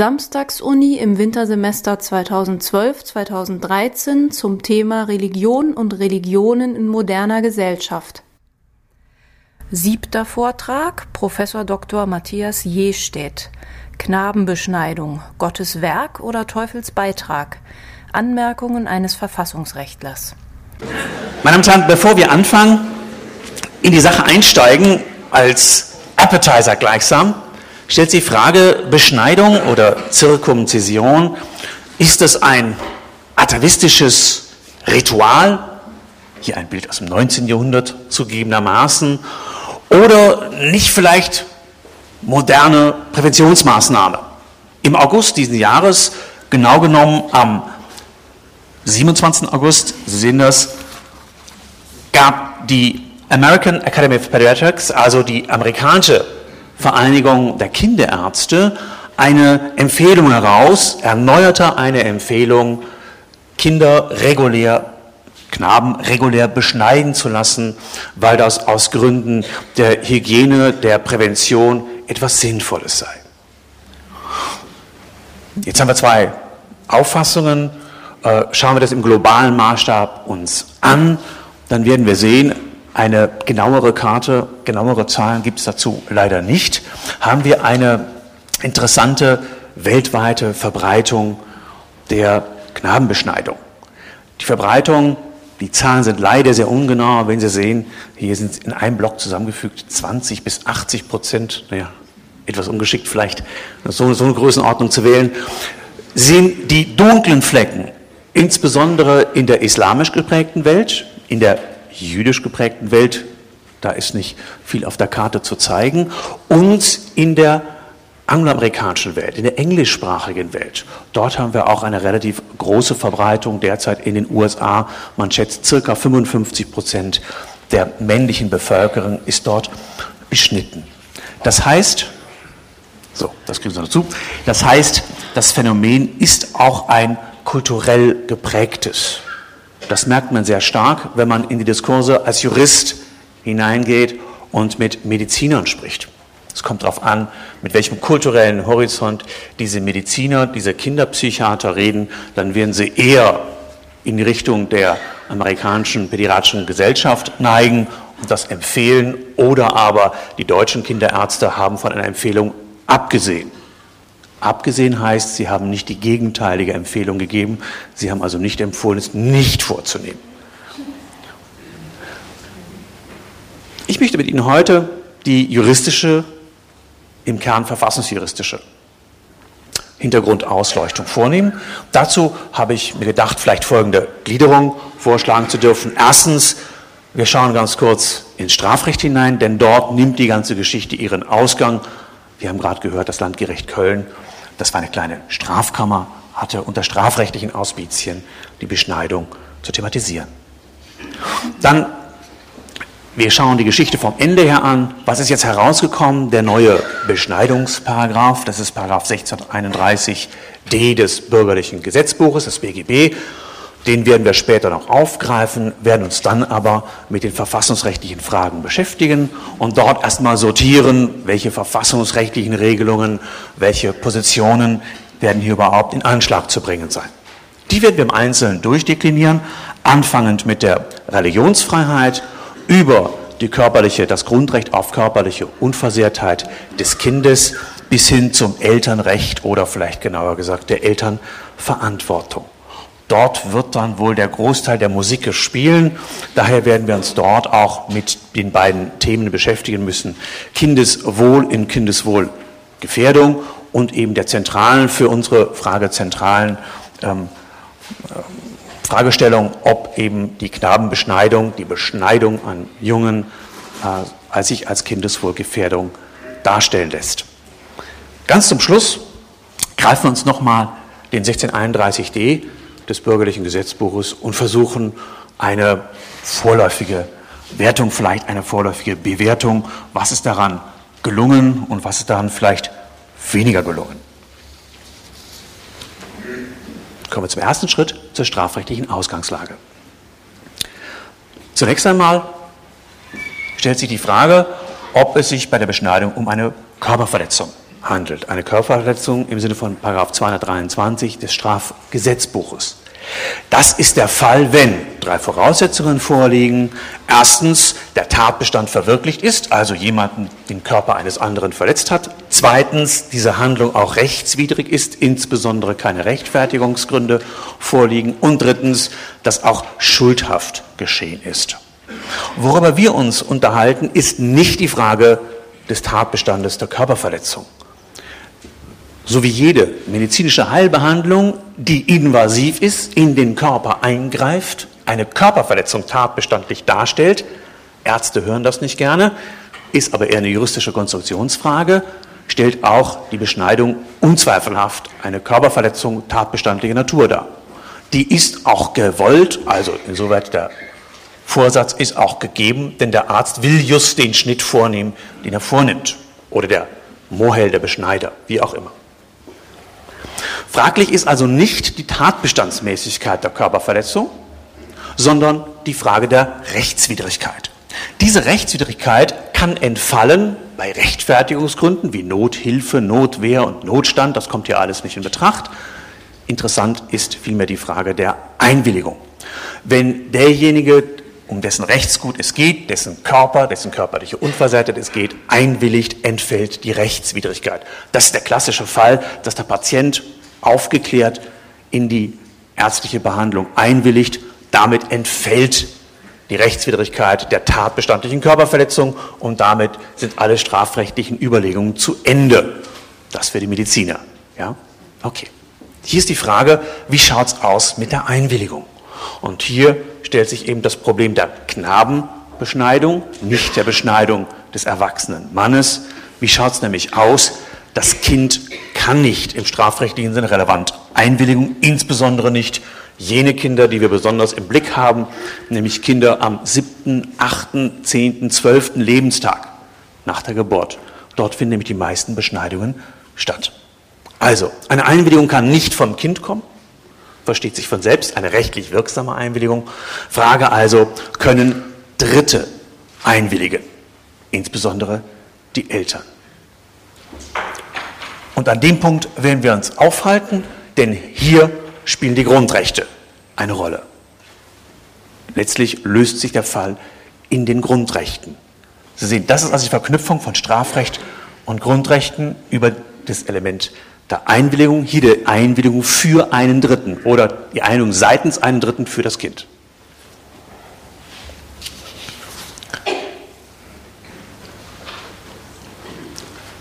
Samstagsuni im Wintersemester 2012-2013 zum Thema Religion und Religionen in moderner Gesellschaft. Siebter Vortrag Professor Dr. Matthias Jestedt Knabenbeschneidung Gottes Werk oder Teufels Beitrag Anmerkungen eines Verfassungsrechtlers Meine Damen und Herren, bevor wir anfangen, in die Sache einsteigen, als Appetizer gleichsam, stellt sich die Frage, Beschneidung oder Zirkumzision, ist es ein atavistisches Ritual, hier ein Bild aus dem 19. Jahrhundert zugegebenermaßen, oder nicht vielleicht moderne Präventionsmaßnahme? Im August diesen Jahres, genau genommen am 27. August, Sie sehen das, gab die American Academy of Pediatrics, also die amerikanische Vereinigung der Kinderärzte eine Empfehlung heraus, erneuerte eine Empfehlung, Kinder regulär, Knaben regulär beschneiden zu lassen, weil das aus Gründen der Hygiene, der Prävention etwas Sinnvolles sei. Jetzt haben wir zwei Auffassungen. Äh, schauen wir das im globalen Maßstab uns an, dann werden wir sehen, eine genauere Karte, genauere Zahlen gibt es dazu leider nicht. Haben wir eine interessante weltweite Verbreitung der Knabenbeschneidung. Die Verbreitung, die Zahlen sind leider sehr ungenau, wenn Sie sehen, hier sind in einem Block zusammengefügt 20 bis 80 Prozent, naja, etwas ungeschickt vielleicht, so, so eine Größenordnung zu wählen, sehen die dunklen Flecken, insbesondere in der islamisch geprägten Welt, in der jüdisch geprägten Welt, da ist nicht viel auf der Karte zu zeigen, und in der angloamerikanischen Welt, in der englischsprachigen Welt. Dort haben wir auch eine relativ große Verbreitung derzeit in den USA. Man schätzt, circa 55 Prozent der männlichen Bevölkerung ist dort beschnitten. Das heißt, so, das kriegen Sie noch zu, das heißt, das Phänomen ist auch ein kulturell geprägtes. Das merkt man sehr stark, wenn man in die Diskurse als Jurist hineingeht und mit Medizinern spricht. Es kommt darauf an, mit welchem kulturellen Horizont diese Mediziner, diese Kinderpsychiater reden, dann werden sie eher in die Richtung der amerikanischen pädiatrischen Gesellschaft neigen und das empfehlen oder aber die deutschen Kinderärzte haben von einer Empfehlung abgesehen. Abgesehen heißt, sie haben nicht die gegenteilige Empfehlung gegeben. Sie haben also nicht empfohlen, es nicht vorzunehmen. Ich möchte mit Ihnen heute die juristische, im Kern verfassungsjuristische Hintergrundausleuchtung vornehmen. Dazu habe ich mir gedacht, vielleicht folgende Gliederung vorschlagen zu dürfen. Erstens, wir schauen ganz kurz ins Strafrecht hinein, denn dort nimmt die ganze Geschichte ihren Ausgang. Wir haben gerade gehört, das Landgericht Köln das war eine kleine Strafkammer, hatte unter strafrechtlichen Auspizien die Beschneidung zu thematisieren. Dann, wir schauen die Geschichte vom Ende her an. Was ist jetzt herausgekommen? Der neue Beschneidungsparagraf, das ist Paragraph 1631d des bürgerlichen Gesetzbuches, des BGB. Den werden wir später noch aufgreifen, werden uns dann aber mit den verfassungsrechtlichen Fragen beschäftigen und dort erstmal sortieren, welche verfassungsrechtlichen Regelungen, welche Positionen werden hier überhaupt in Anschlag zu bringen sein. Die werden wir im Einzelnen durchdeklinieren, anfangend mit der Religionsfreiheit über die körperliche, das Grundrecht auf körperliche Unversehrtheit des Kindes bis hin zum Elternrecht oder vielleicht genauer gesagt der Elternverantwortung. Dort wird dann wohl der Großteil der Musik spielen. Daher werden wir uns dort auch mit den beiden Themen beschäftigen müssen. Kindeswohl in Kindeswohlgefährdung und eben der zentralen, für unsere Frage zentralen ähm, äh, Fragestellung, ob eben die Knabenbeschneidung, die Beschneidung an Jungen äh, als sich als Kindeswohlgefährdung darstellen lässt. Ganz zum Schluss greifen wir uns nochmal den 1631d des bürgerlichen Gesetzbuches und versuchen eine vorläufige Wertung, vielleicht eine vorläufige Bewertung, was ist daran gelungen und was ist daran vielleicht weniger gelungen. Kommen wir zum ersten Schritt, zur strafrechtlichen Ausgangslage. Zunächst einmal stellt sich die Frage, ob es sich bei der Beschneidung um eine Körperverletzung handelt. Eine Körperverletzung im Sinne von 223 des Strafgesetzbuches. Das ist der Fall, wenn drei Voraussetzungen vorliegen. Erstens, der Tatbestand verwirklicht ist, also jemanden den Körper eines anderen verletzt hat. Zweitens, diese Handlung auch rechtswidrig ist, insbesondere keine Rechtfertigungsgründe vorliegen. Und drittens, dass auch schuldhaft geschehen ist. Worüber wir uns unterhalten, ist nicht die Frage des Tatbestandes der Körperverletzung so wie jede medizinische Heilbehandlung, die invasiv ist, in den Körper eingreift, eine Körperverletzung tatbestandlich darstellt, Ärzte hören das nicht gerne, ist aber eher eine juristische Konstruktionsfrage, stellt auch die Beschneidung unzweifelhaft eine Körperverletzung tatbestandlicher Natur dar. Die ist auch gewollt, also insoweit der Vorsatz ist auch gegeben, denn der Arzt will just den Schnitt vornehmen, den er vornimmt. Oder der Mohel, der Beschneider, wie auch immer. Fraglich ist also nicht die Tatbestandsmäßigkeit der Körperverletzung, sondern die Frage der Rechtswidrigkeit. Diese Rechtswidrigkeit kann entfallen bei Rechtfertigungsgründen wie Nothilfe, Notwehr und Notstand. Das kommt hier alles nicht in Betracht. Interessant ist vielmehr die Frage der Einwilligung. Wenn derjenige, um dessen Rechtsgut es geht, dessen Körper, dessen körperliche Unversehrtheit es geht, einwilligt, entfällt die Rechtswidrigkeit. Das ist der klassische Fall, dass der Patient aufgeklärt in die ärztliche Behandlung einwilligt. Damit entfällt die Rechtswidrigkeit der tatbestandlichen Körperverletzung und damit sind alle strafrechtlichen Überlegungen zu Ende. Das für die Mediziner. Ja? Okay. Hier ist die Frage, wie schaut es aus mit der Einwilligung? Und hier stellt sich eben das Problem der Knabenbeschneidung, nicht der Beschneidung des erwachsenen Mannes. Wie schaut es nämlich aus das Kind kann nicht im strafrechtlichen Sinne relevant Einwilligung, insbesondere nicht jene Kinder, die wir besonders im Blick haben, nämlich Kinder am siebten, achten, zehnten, zwölften Lebenstag nach der Geburt. Dort finden nämlich die meisten Beschneidungen statt. Also, eine Einwilligung kann nicht vom Kind kommen, versteht sich von selbst, eine rechtlich wirksame Einwilligung. Frage also, können Dritte einwilligen, insbesondere die Eltern. Und an dem Punkt werden wir uns aufhalten, denn hier spielen die Grundrechte eine Rolle. Letztlich löst sich der Fall in den Grundrechten. Sie sehen, das ist also die Verknüpfung von Strafrecht und Grundrechten über das Element der Einwilligung, hier die Einwilligung für einen Dritten oder die Einwilligung seitens einen Dritten für das Kind.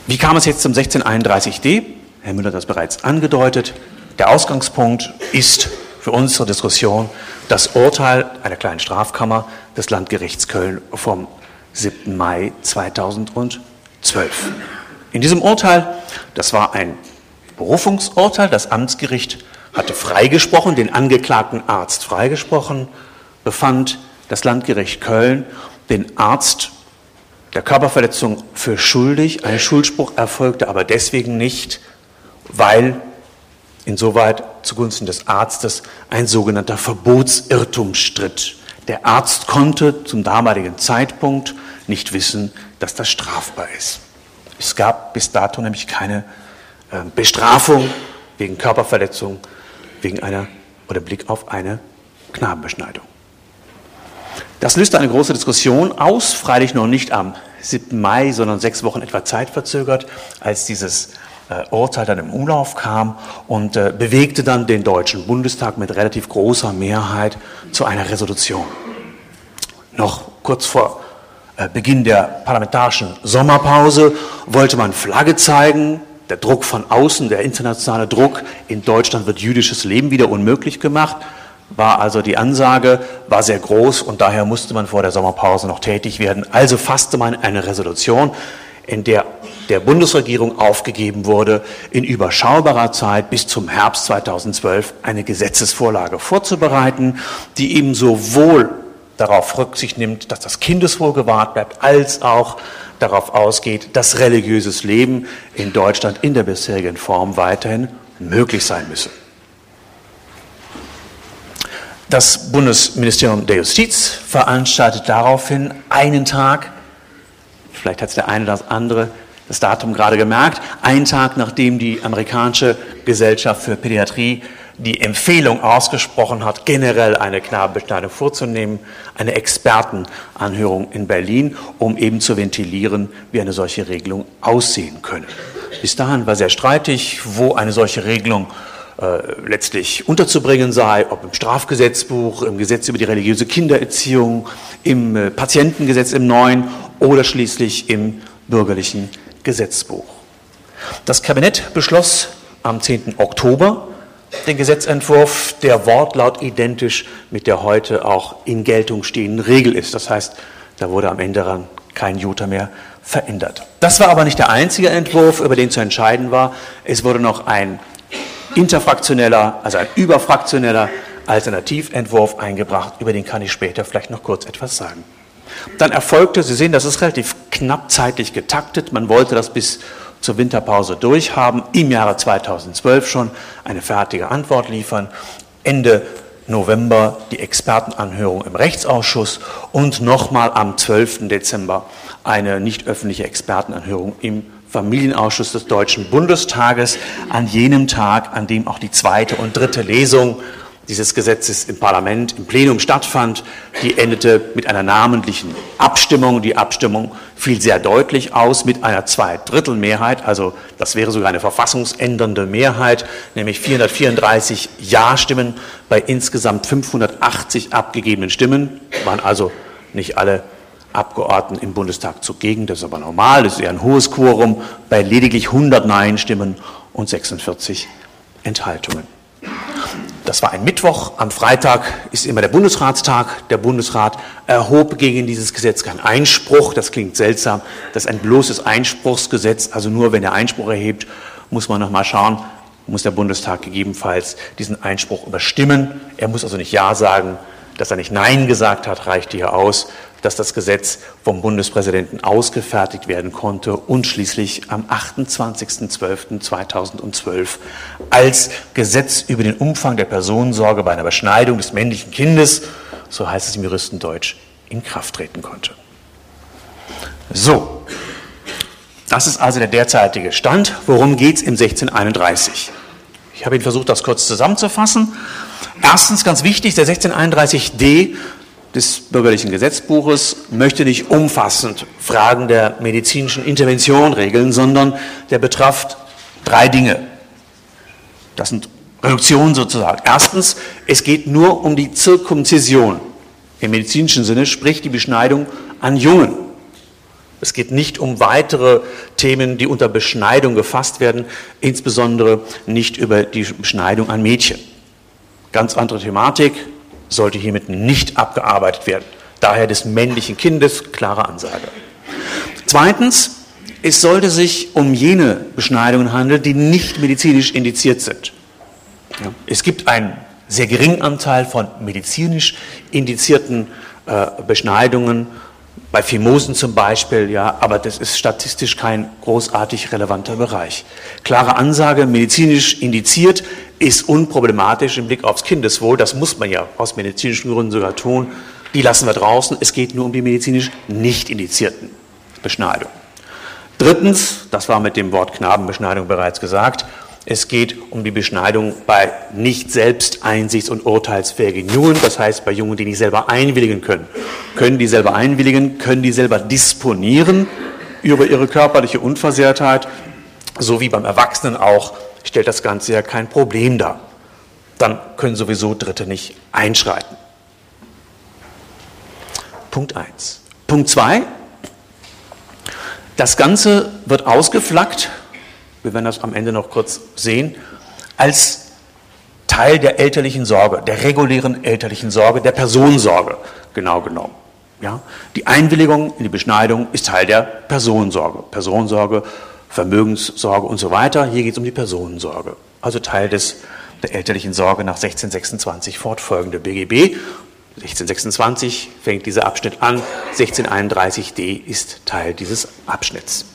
Wie kam es jetzt zum 1631d? Herr Müller hat das bereits angedeutet. Der Ausgangspunkt ist für unsere Diskussion das Urteil einer kleinen Strafkammer des Landgerichts Köln vom 7. Mai 2012. In diesem Urteil, das war ein Berufungsurteil, das Amtsgericht hatte freigesprochen, den angeklagten Arzt freigesprochen, befand das Landgericht Köln den Arzt der Körperverletzung für schuldig. Ein Schuldspruch erfolgte aber deswegen nicht, weil insoweit zugunsten des Arztes ein sogenannter Verbotsirrtum stritt. Der Arzt konnte zum damaligen Zeitpunkt nicht wissen, dass das strafbar ist. Es gab bis dato nämlich keine Bestrafung wegen Körperverletzung, wegen einer oder Blick auf eine Knabenbeschneidung. Das löste eine große Diskussion aus, freilich noch nicht am 7. Mai, sondern sechs Wochen etwa zeitverzögert, als dieses äh, Urteil dann im Umlauf kam und äh, bewegte dann den Deutschen Bundestag mit relativ großer Mehrheit zu einer Resolution. Noch kurz vor äh, Beginn der parlamentarischen Sommerpause wollte man Flagge zeigen, der Druck von außen, der internationale Druck, in Deutschland wird jüdisches Leben wieder unmöglich gemacht war also die Ansage, war sehr groß und daher musste man vor der Sommerpause noch tätig werden. Also fasste man eine Resolution, in der der Bundesregierung aufgegeben wurde, in überschaubarer Zeit bis zum Herbst 2012 eine Gesetzesvorlage vorzubereiten, die eben sowohl darauf Rücksicht nimmt, dass das Kindeswohl gewahrt bleibt, als auch darauf ausgeht, dass religiöses Leben in Deutschland in der bisherigen Form weiterhin möglich sein müsse. Das Bundesministerium der Justiz veranstaltet daraufhin einen Tag, vielleicht hat es der eine oder das andere das Datum gerade gemerkt, ein Tag nachdem die amerikanische Gesellschaft für Pädiatrie die Empfehlung ausgesprochen hat, generell eine Knabenbeschneidung vorzunehmen, eine Expertenanhörung in Berlin, um eben zu ventilieren, wie eine solche Regelung aussehen könne. Bis dahin war sehr streitig, wo eine solche Regelung äh, letztlich unterzubringen sei, ob im Strafgesetzbuch, im Gesetz über die religiöse Kindererziehung, im äh, Patientengesetz im neuen oder schließlich im bürgerlichen Gesetzbuch. Das Kabinett beschloss am 10. Oktober den Gesetzentwurf, der Wortlaut identisch mit der heute auch in Geltung stehenden Regel ist. Das heißt, da wurde am Ende daran kein Jota mehr verändert. Das war aber nicht der einzige Entwurf, über den zu entscheiden war. Es wurde noch ein interfraktioneller, also ein überfraktioneller Alternativentwurf eingebracht, über den kann ich später vielleicht noch kurz etwas sagen. Dann erfolgte, Sie sehen, das ist relativ knapp zeitlich getaktet, man wollte das bis zur Winterpause durchhaben, im Jahre 2012 schon eine fertige Antwort liefern, Ende November die Expertenanhörung im Rechtsausschuss und nochmal am 12. Dezember eine nicht öffentliche Expertenanhörung im Familienausschuss des Deutschen Bundestages an jenem Tag, an dem auch die zweite und dritte Lesung dieses Gesetzes im Parlament, im Plenum stattfand. Die endete mit einer namentlichen Abstimmung. Die Abstimmung fiel sehr deutlich aus mit einer Zweidrittelmehrheit. Also das wäre sogar eine verfassungsändernde Mehrheit, nämlich 434 Ja-Stimmen bei insgesamt 580 abgegebenen Stimmen. Waren also nicht alle Abgeordneten im Bundestag zugegen. Das ist aber normal. Das ist eher ein hohes Quorum bei lediglich 100 Nein-Stimmen und 46 Enthaltungen. Das war ein Mittwoch. Am Freitag ist immer der Bundesratstag. Der Bundesrat erhob gegen dieses Gesetz keinen Einspruch. Das klingt seltsam. Das ist ein bloßes Einspruchsgesetz. Also nur wenn er Einspruch erhebt, muss man noch mal schauen, muss der Bundestag gegebenenfalls diesen Einspruch überstimmen. Er muss also nicht Ja sagen. Dass er nicht Nein gesagt hat, reicht hier aus dass das Gesetz vom Bundespräsidenten ausgefertigt werden konnte und schließlich am 28.12.2012 als Gesetz über den Umfang der Personensorge bei einer Beschneidung des männlichen Kindes, so heißt es im Juristendeutsch, in Kraft treten konnte. So, das ist also der derzeitige Stand. Worum geht es im 1631? Ich habe Ihnen versucht, das kurz zusammenzufassen. Erstens, ganz wichtig, der 1631d des bürgerlichen Gesetzbuches möchte nicht umfassend Fragen der medizinischen Intervention regeln, sondern der betrifft drei Dinge. Das sind Reduktionen sozusagen. Erstens, es geht nur um die Zirkumzision im medizinischen Sinne, sprich die Beschneidung an Jungen. Es geht nicht um weitere Themen, die unter Beschneidung gefasst werden, insbesondere nicht über die Beschneidung an Mädchen. Ganz andere Thematik, sollte hiermit nicht abgearbeitet werden. Daher des männlichen Kindes, klare Ansage. Zweitens, es sollte sich um jene Beschneidungen handeln, die nicht medizinisch indiziert sind. Ja. Es gibt einen sehr geringen Anteil von medizinisch indizierten äh, Beschneidungen, bei Phimosen zum Beispiel, ja, aber das ist statistisch kein großartig relevanter Bereich. Klare Ansage, medizinisch indiziert, ist unproblematisch im Blick aufs Kindeswohl. Das muss man ja aus medizinischen Gründen sogar tun. Die lassen wir draußen. Es geht nur um die medizinisch nicht indizierten Beschneidungen. Drittens, das war mit dem Wort Knabenbeschneidung bereits gesagt, es geht um die Beschneidung bei nicht selbst einsichts- und urteilsfähigen Jungen, das heißt bei Jungen, die nicht selber einwilligen können. Können die selber einwilligen, können die selber disponieren über ihre körperliche Unversehrtheit, so wie beim Erwachsenen auch stellt das Ganze ja kein Problem dar. Dann können sowieso Dritte nicht einschreiten. Punkt 1. Punkt 2. Das Ganze wird ausgeflaggt, wir werden das am Ende noch kurz sehen, als Teil der elterlichen Sorge, der regulären elterlichen Sorge, der Personensorge, genau genommen. Ja? Die Einwilligung in die Beschneidung ist Teil der Personensorge. Personensorge Vermögenssorge und so weiter. Hier geht es um die Personensorge, also Teil des, der elterlichen Sorge nach 1626 fortfolgende BGB. 1626 fängt dieser Abschnitt an, 1631d ist Teil dieses Abschnitts.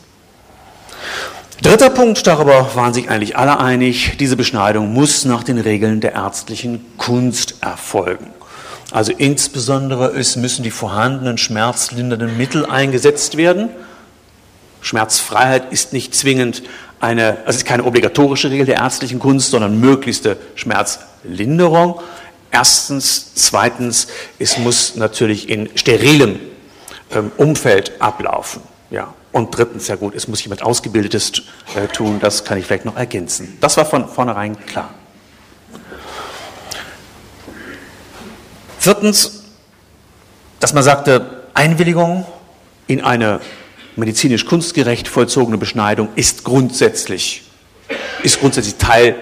Dritter Punkt, darüber waren sich eigentlich alle einig, diese Beschneidung muss nach den Regeln der ärztlichen Kunst erfolgen. Also insbesondere es müssen die vorhandenen schmerzlindernden Mittel eingesetzt werden, Schmerzfreiheit ist nicht zwingend eine, also ist keine obligatorische Regel der ärztlichen Kunst, sondern möglichste Schmerzlinderung. Erstens. Zweitens, es muss natürlich in sterilem ähm, Umfeld ablaufen. Ja. Und drittens, ja gut, es muss jemand Ausgebildetes äh, tun, das kann ich vielleicht noch ergänzen. Das war von vornherein klar. Viertens, dass man sagte, Einwilligung in eine medizinisch kunstgerecht vollzogene Beschneidung ist grundsätzlich, ist grundsätzlich Teil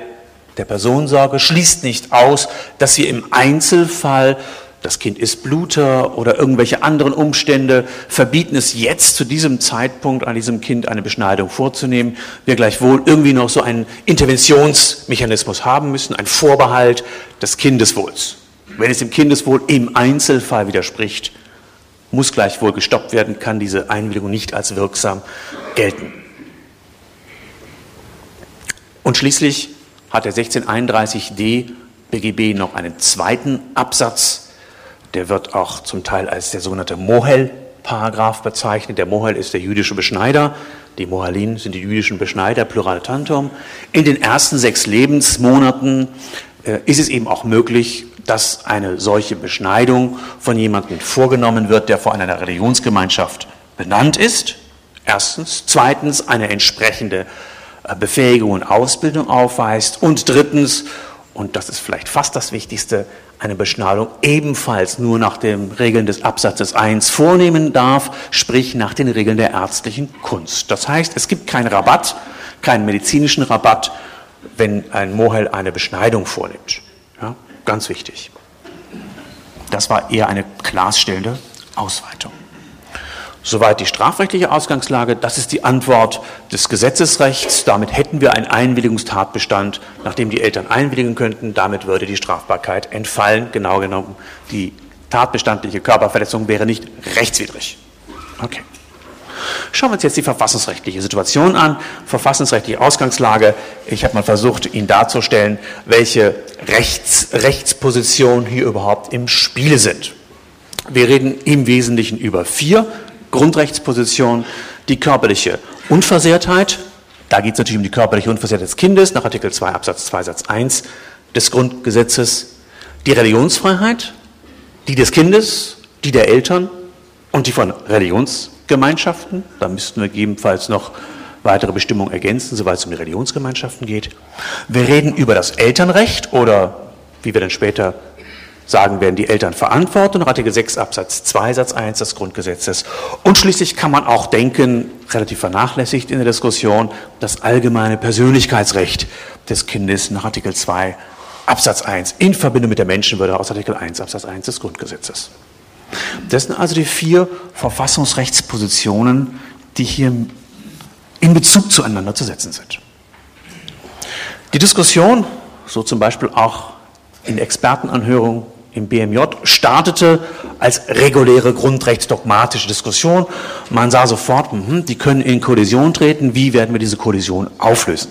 der Personensorge, schließt nicht aus, dass sie im Einzelfall das Kind ist Bluter oder irgendwelche anderen Umstände verbieten es jetzt zu diesem Zeitpunkt an diesem Kind eine Beschneidung vorzunehmen, wir gleichwohl irgendwie noch so einen Interventionsmechanismus haben müssen, ein Vorbehalt des Kindeswohls. Wenn es dem Kindeswohl im Einzelfall widerspricht, muss gleichwohl gestoppt werden, kann diese Einwilligung nicht als wirksam gelten. Und schließlich hat der 1631d BGB noch einen zweiten Absatz, der wird auch zum Teil als der sogenannte Mohel-Paragraph bezeichnet. Der Mohel ist der jüdische Beschneider, die Mohalin sind die jüdischen Beschneider, Plural Tantum. In den ersten sechs Lebensmonaten äh, ist es eben auch möglich, dass eine solche Beschneidung von jemandem vorgenommen wird, der vor einer Religionsgemeinschaft benannt ist. Erstens. Zweitens, eine entsprechende äh, Befähigung und Ausbildung aufweist. Und drittens, und das ist vielleicht fast das Wichtigste, eine Beschneidung ebenfalls nur nach den Regeln des Absatzes 1 vornehmen darf, sprich nach den Regeln der ärztlichen Kunst. Das heißt, es gibt keinen Rabatt, keinen medizinischen Rabatt, wenn ein Mohel eine Beschneidung vornimmt. Ganz wichtig. Das war eher eine klarstellende Ausweitung. Soweit die strafrechtliche Ausgangslage. Das ist die Antwort des Gesetzesrechts. Damit hätten wir einen Einwilligungstatbestand, nachdem die Eltern einwilligen könnten. Damit würde die Strafbarkeit entfallen. Genau genommen, die tatbestandliche Körperverletzung wäre nicht rechtswidrig. Okay. Schauen wir uns jetzt die verfassungsrechtliche Situation an, verfassungsrechtliche Ausgangslage. Ich habe mal versucht, Ihnen darzustellen, welche Rechts, Rechtspositionen hier überhaupt im Spiel sind. Wir reden im Wesentlichen über vier Grundrechtspositionen. Die körperliche Unversehrtheit, da geht es natürlich um die körperliche Unversehrtheit des Kindes nach Artikel 2 Absatz 2 Satz 1 des Grundgesetzes. Die Religionsfreiheit, die des Kindes, die der Eltern und die von Religions Gemeinschaften. Da müssten wir gegebenenfalls noch weitere Bestimmungen ergänzen, soweit es um die Religionsgemeinschaften geht. Wir reden über das Elternrecht oder, wie wir dann später sagen werden, die Elternverantwortung, Artikel 6 Absatz 2 Satz 1 des Grundgesetzes. Und schließlich kann man auch denken, relativ vernachlässigt in der Diskussion, das allgemeine Persönlichkeitsrecht des Kindes nach Artikel 2 Absatz 1 in Verbindung mit der Menschenwürde aus Artikel 1 Absatz 1 des Grundgesetzes. Das sind also die vier Verfassungsrechtspositionen, die hier in Bezug zueinander zu setzen sind. Die Diskussion, so zum Beispiel auch in Expertenanhörungen im BMJ, startete als reguläre grundrechtsdogmatische Diskussion. Man sah sofort, mh, die können in Kollision treten, wie werden wir diese Kollision auflösen?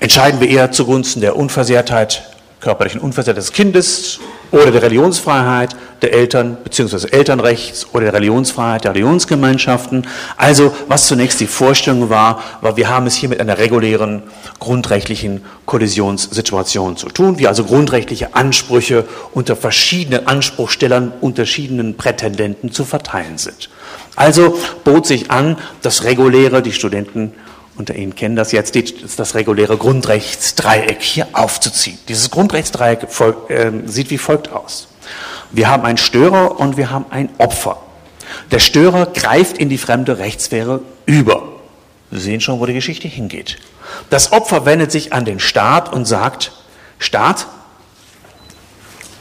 Entscheiden wir eher zugunsten der Unversehrtheit, körperlichen Unversehrtheit des Kindes oder der Religionsfreiheit der Eltern bzw. Elternrechts oder der Religionsfreiheit der Religionsgemeinschaften. Also was zunächst die Vorstellung war, war, wir haben es hier mit einer regulären grundrechtlichen Kollisionssituation zu tun, wie also grundrechtliche Ansprüche unter verschiedenen Anspruchstellern, unterschiedlichen Prätendenten zu verteilen sind. Also bot sich an, das reguläre, die Studenten unter Ihnen kennen das jetzt, das reguläre Grundrechtsdreieck hier aufzuziehen. Dieses Grundrechtsdreieck äh, sieht wie folgt aus. Wir haben einen Störer und wir haben ein Opfer. Der Störer greift in die fremde Rechtssphäre über. Sie sehen schon, wo die Geschichte hingeht. Das Opfer wendet sich an den Staat und sagt, Staat,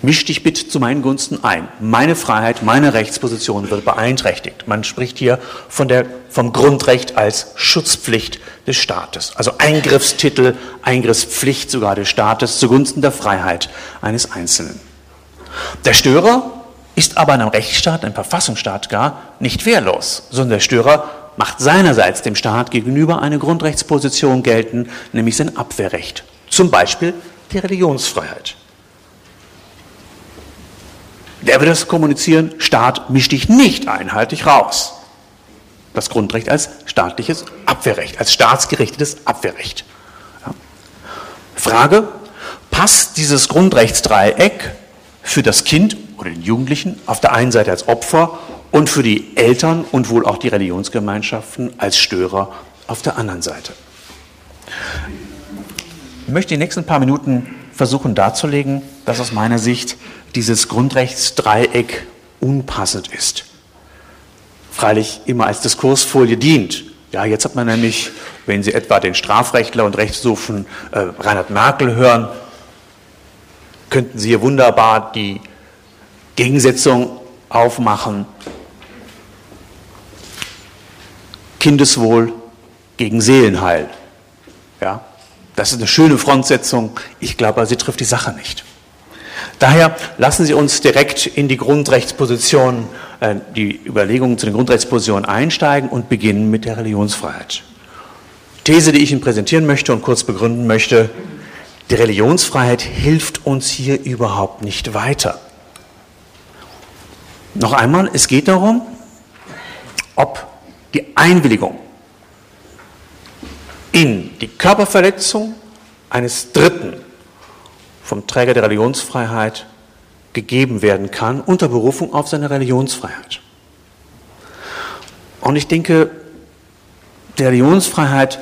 misch dich bitte zu meinen Gunsten ein. Meine Freiheit, meine Rechtsposition wird beeinträchtigt. Man spricht hier von der, vom Grundrecht als Schutzpflicht des Staates. Also Eingriffstitel, Eingriffspflicht sogar des Staates zugunsten der Freiheit eines Einzelnen. Der Störer ist aber in einem Rechtsstaat, einem Verfassungsstaat gar nicht wehrlos, sondern der Störer macht seinerseits dem Staat gegenüber eine Grundrechtsposition geltend, nämlich sein Abwehrrecht. Zum Beispiel die Religionsfreiheit. Der will das kommunizieren, Staat, misch dich nicht ein, dich raus. das Grundrecht als staatliches Abwehrrecht, als staatsgerichtetes Abwehrrecht. Ja. Frage, passt dieses Grundrechtsdreieck für das Kind oder den Jugendlichen auf der einen Seite als Opfer und für die Eltern und wohl auch die Religionsgemeinschaften als Störer auf der anderen Seite? Ich möchte die nächsten paar Minuten versuchen darzulegen, dass aus meiner Sicht dieses Grundrechtsdreieck unpassend ist freilich immer als Diskursfolie dient. Ja, jetzt hat man nämlich, wenn Sie etwa den Strafrechtler und Rechtssuchen äh, Reinhard Merkel hören, könnten Sie hier wunderbar die Gegensetzung aufmachen. Kindeswohl gegen Seelenheil. Ja, das ist eine schöne Frontsetzung. Ich glaube, sie trifft die Sache nicht. Daher lassen Sie uns direkt in die Grundrechtsposition, äh, die Überlegungen zu den Grundrechtspositionen einsteigen und beginnen mit der Religionsfreiheit. These, die ich Ihnen präsentieren möchte und kurz begründen möchte, die Religionsfreiheit hilft uns hier überhaupt nicht weiter. Noch einmal, es geht darum, ob die Einwilligung in die Körperverletzung eines Dritten vom Träger der Religionsfreiheit gegeben werden kann, unter Berufung auf seine Religionsfreiheit. Und ich denke, die Religionsfreiheit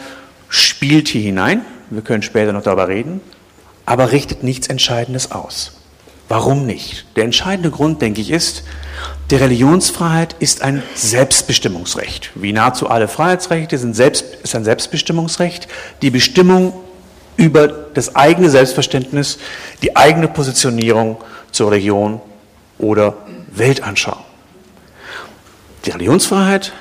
spielt hier hinein, wir können später noch darüber reden, aber richtet nichts Entscheidendes aus. Warum nicht? Der entscheidende Grund, denke ich, ist, die Religionsfreiheit ist ein Selbstbestimmungsrecht. Wie nahezu alle Freiheitsrechte sind selbst, ist ein Selbstbestimmungsrecht. Die Bestimmung über das eigene Selbstverständnis, die eigene Positionierung zur Religion oder Weltanschauung. Die Religionsfreiheit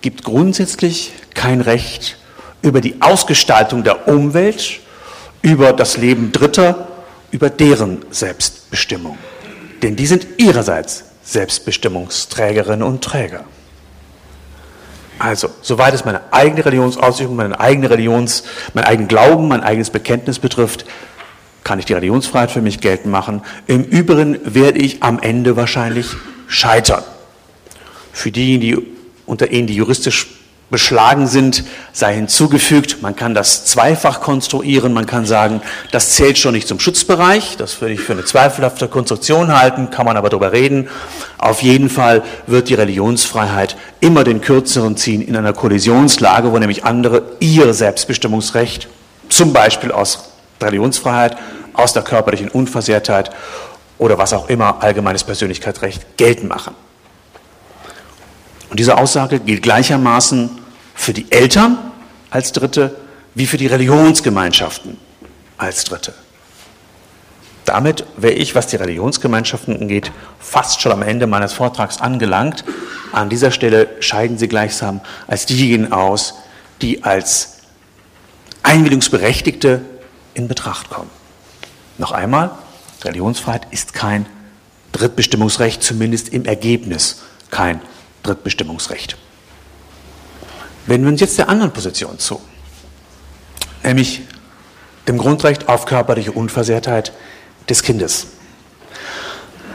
gibt grundsätzlich kein Recht über die Ausgestaltung der Umwelt, über das Leben Dritter, über deren Selbstbestimmung. Denn die sind ihrerseits Selbstbestimmungsträgerinnen und Träger. Also, soweit es meine eigene Religionsausübung, meine eigene Religions, mein eigenen Glauben, mein eigenes Bekenntnis betrifft, kann ich die Religionsfreiheit für mich geltend machen. Im Übrigen werde ich am Ende wahrscheinlich scheitern. Für diejenigen, die unter Ihnen, die juristisch beschlagen sind, sei hinzugefügt. Man kann das zweifach konstruieren. Man kann sagen, das zählt schon nicht zum Schutzbereich. Das würde ich für eine zweifelhafte Konstruktion halten, kann man aber darüber reden. Auf jeden Fall wird die Religionsfreiheit immer den Kürzeren ziehen in einer Kollisionslage, wo nämlich andere ihr Selbstbestimmungsrecht, zum Beispiel aus Religionsfreiheit, aus der körperlichen Unversehrtheit oder was auch immer allgemeines Persönlichkeitsrecht geltend machen. Und diese Aussage gilt gleichermaßen für die Eltern als Dritte wie für die Religionsgemeinschaften als Dritte. Damit wäre ich, was die Religionsgemeinschaften angeht, fast schon am Ende meines Vortrags angelangt. An dieser Stelle scheiden sie gleichsam als diejenigen aus, die als Einwilligungsberechtigte in Betracht kommen. Noch einmal, Religionsfreiheit ist kein Drittbestimmungsrecht, zumindest im Ergebnis kein Drittbestimmungsrecht. Wenden wir uns jetzt der anderen Position zu, nämlich dem Grundrecht auf körperliche Unversehrtheit des Kindes.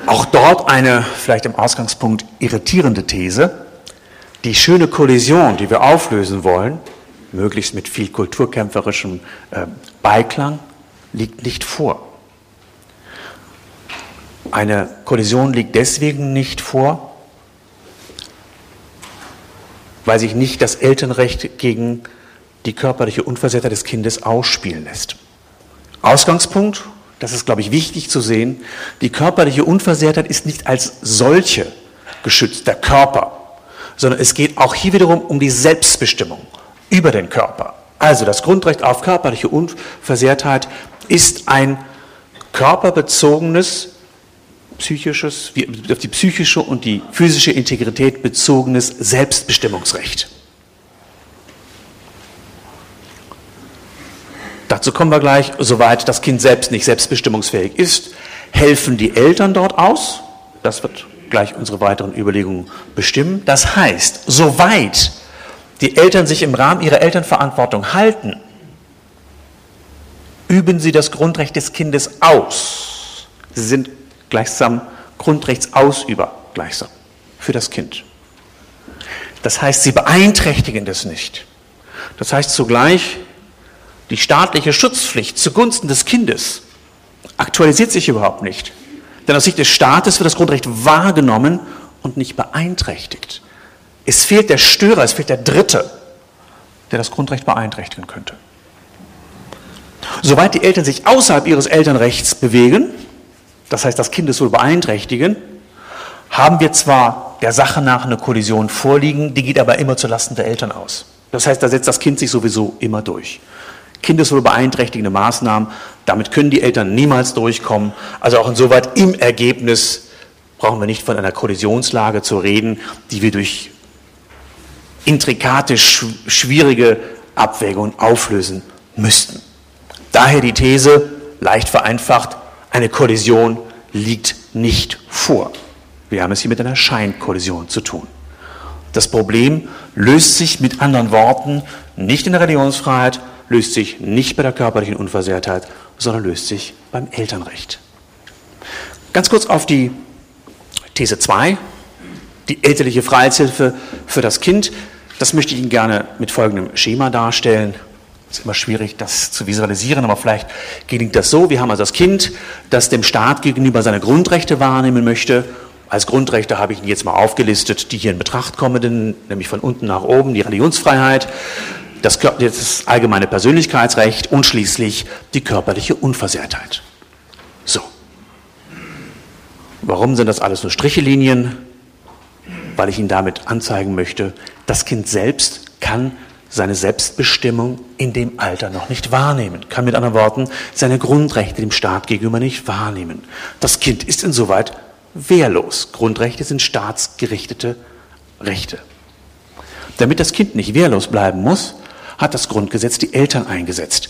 Auch dort eine vielleicht im Ausgangspunkt irritierende These. Die schöne Kollision, die wir auflösen wollen, möglichst mit viel kulturkämpferischem äh, Beiklang, liegt nicht vor. Eine Kollision liegt deswegen nicht vor, weil sich nicht das Elternrecht gegen die körperliche Unversehrtheit des Kindes ausspielen lässt. Ausgangspunkt, das ist, glaube ich, wichtig zu sehen, die körperliche Unversehrtheit ist nicht als solche geschützt, der Körper, sondern es geht auch hier wiederum um die Selbstbestimmung über den Körper. Also das Grundrecht auf körperliche Unversehrtheit ist ein körperbezogenes psychisches, auf die psychische und die physische Integrität bezogenes Selbstbestimmungsrecht. Dazu kommen wir gleich, soweit das Kind selbst nicht selbstbestimmungsfähig ist, helfen die Eltern dort aus. Das wird gleich unsere weiteren Überlegungen bestimmen. Das heißt, soweit die Eltern sich im Rahmen ihrer Elternverantwortung halten, üben sie das Grundrecht des Kindes aus. Sie sind gleichsam Grundrechtsausüber gleichsam für das Kind. Das heißt, sie beeinträchtigen das nicht. Das heißt zugleich, die staatliche Schutzpflicht zugunsten des Kindes aktualisiert sich überhaupt nicht. Denn aus Sicht des Staates wird das Grundrecht wahrgenommen und nicht beeinträchtigt. Es fehlt der Störer, es fehlt der Dritte, der das Grundrecht beeinträchtigen könnte. Soweit die Eltern sich außerhalb ihres Elternrechts bewegen, das heißt das Kindeswohl beeinträchtigen, haben wir zwar der Sache nach eine Kollision vorliegen, die geht aber immer zulasten der Eltern aus. Das heißt, da setzt das Kind sich sowieso immer durch. Kindeswohl beeinträchtigende Maßnahmen, damit können die Eltern niemals durchkommen. Also auch insoweit im Ergebnis brauchen wir nicht von einer Kollisionslage zu reden, die wir durch intrikate, schwierige Abwägungen auflösen müssten. Daher die These, leicht vereinfacht, eine Kollision liegt nicht vor. Wir haben es hier mit einer Scheinkollision zu tun. Das Problem löst sich mit anderen Worten nicht in der Religionsfreiheit, löst sich nicht bei der körperlichen Unversehrtheit, sondern löst sich beim Elternrecht. Ganz kurz auf die These 2, die elterliche Freiheitshilfe für das Kind. Das möchte ich Ihnen gerne mit folgendem Schema darstellen. Es ist immer schwierig, das zu visualisieren, aber vielleicht gelingt das so. Wir haben also das Kind, das dem Staat gegenüber seine Grundrechte wahrnehmen möchte als Grundrechte habe ich Ihnen jetzt mal aufgelistet, die hier in Betracht kommen, nämlich von unten nach oben die Religionsfreiheit, das, das allgemeine Persönlichkeitsrecht und schließlich die körperliche Unversehrtheit. So. Warum sind das alles nur Strichelinien? Weil ich Ihnen damit anzeigen möchte, das Kind selbst kann seine Selbstbestimmung in dem Alter noch nicht wahrnehmen, kann mit anderen Worten seine Grundrechte dem Staat gegenüber nicht wahrnehmen. Das Kind ist insoweit wehrlos. Grundrechte sind staatsgerichtete Rechte. Damit das Kind nicht wehrlos bleiben muss, hat das Grundgesetz die Eltern eingesetzt.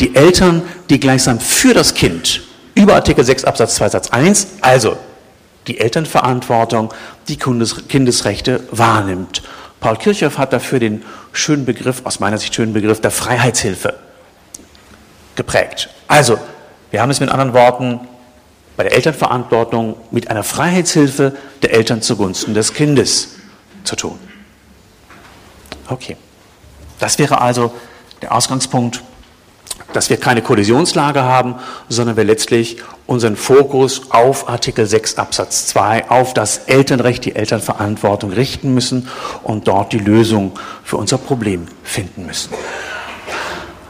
Die Eltern, die gleichsam für das Kind über Artikel 6 Absatz 2 Satz 1, also die Elternverantwortung, die Kindesrechte wahrnimmt. Paul Kirchhoff hat dafür den schönen Begriff, aus meiner Sicht schönen Begriff der Freiheitshilfe geprägt. Also, wir haben es mit anderen Worten bei der Elternverantwortung mit einer Freiheitshilfe der Eltern zugunsten des Kindes zu tun. Okay. Das wäre also der Ausgangspunkt, dass wir keine Kollisionslage haben, sondern wir letztlich unseren Fokus auf Artikel 6 Absatz 2, auf das Elternrecht, die Elternverantwortung richten müssen und dort die Lösung für unser Problem finden müssen.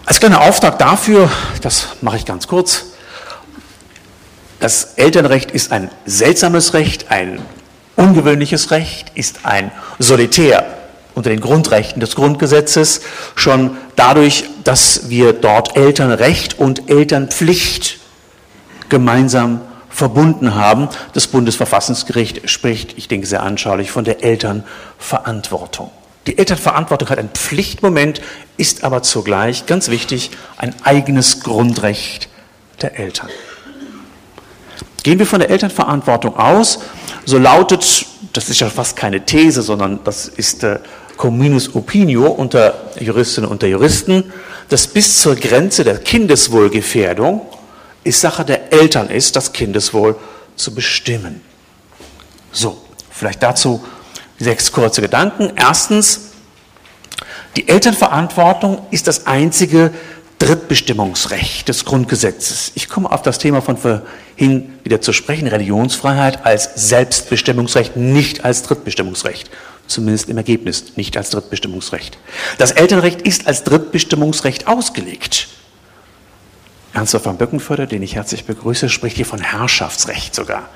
Als kleiner Auftrag dafür, das mache ich ganz kurz, das Elternrecht ist ein seltsames Recht, ein ungewöhnliches Recht, ist ein Solitär unter den Grundrechten des Grundgesetzes, schon dadurch, dass wir dort Elternrecht und Elternpflicht gemeinsam verbunden haben. Das Bundesverfassungsgericht spricht, ich denke sehr anschaulich, von der Elternverantwortung. Die Elternverantwortung hat ein Pflichtmoment, ist aber zugleich, ganz wichtig, ein eigenes Grundrecht der Eltern. Gehen wir von der Elternverantwortung aus, so lautet, das ist ja fast keine These, sondern das ist Communus Opinio unter Juristinnen und Juristen, dass bis zur Grenze der Kindeswohlgefährdung es Sache der Eltern ist, das Kindeswohl zu bestimmen. So, vielleicht dazu sechs kurze Gedanken. Erstens, die Elternverantwortung ist das einzige Drittbestimmungsrecht des Grundgesetzes. Ich komme auf das Thema von vorhin wieder zu sprechen, Religionsfreiheit als Selbstbestimmungsrecht, nicht als Drittbestimmungsrecht. Zumindest im Ergebnis nicht als Drittbestimmungsrecht. Das Elternrecht ist als Drittbestimmungsrecht ausgelegt. Ernst von Böckenförder, den ich herzlich begrüße, spricht hier von Herrschaftsrecht sogar.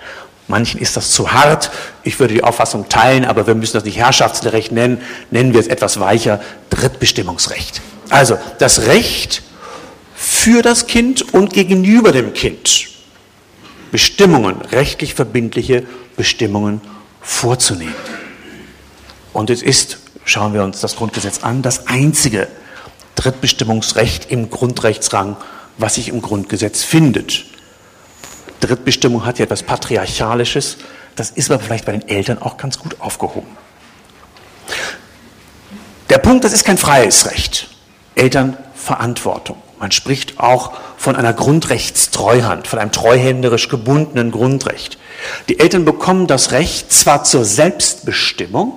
Manchen ist das zu hart. Ich würde die Auffassung teilen, aber wir müssen das nicht Herrschaftsrecht nennen. Nennen wir es etwas weicher Drittbestimmungsrecht. Also das Recht für das Kind und gegenüber dem Kind Bestimmungen, rechtlich verbindliche Bestimmungen vorzunehmen. Und es ist, schauen wir uns das Grundgesetz an, das einzige Drittbestimmungsrecht im Grundrechtsrang, was sich im Grundgesetz findet. Drittbestimmung hat ja etwas Patriarchalisches, das ist aber vielleicht bei den Eltern auch ganz gut aufgehoben. Der Punkt, das ist kein freies Recht. Elternverantwortung. Man spricht auch von einer Grundrechtstreuhand, von einem treuhänderisch gebundenen Grundrecht. Die Eltern bekommen das Recht zwar zur Selbstbestimmung,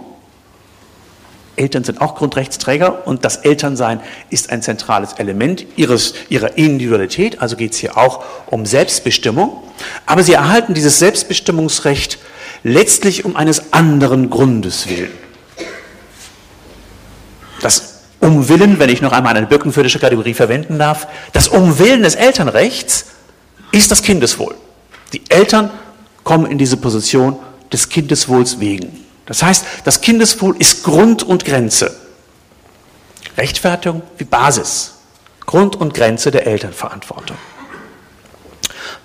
Eltern sind auch Grundrechtsträger und das Elternsein ist ein zentrales Element ihres, ihrer Individualität, also geht es hier auch um Selbstbestimmung. Aber sie erhalten dieses Selbstbestimmungsrecht letztlich um eines anderen Grundes willen. Das Umwillen, wenn ich noch einmal eine birkenfürdische Kategorie verwenden darf, das Umwillen des Elternrechts ist das Kindeswohl. Die Eltern kommen in diese Position des Kindeswohls wegen. Das heißt, das Kindeswohl ist Grund und Grenze. Rechtfertigung wie Basis. Grund und Grenze der Elternverantwortung.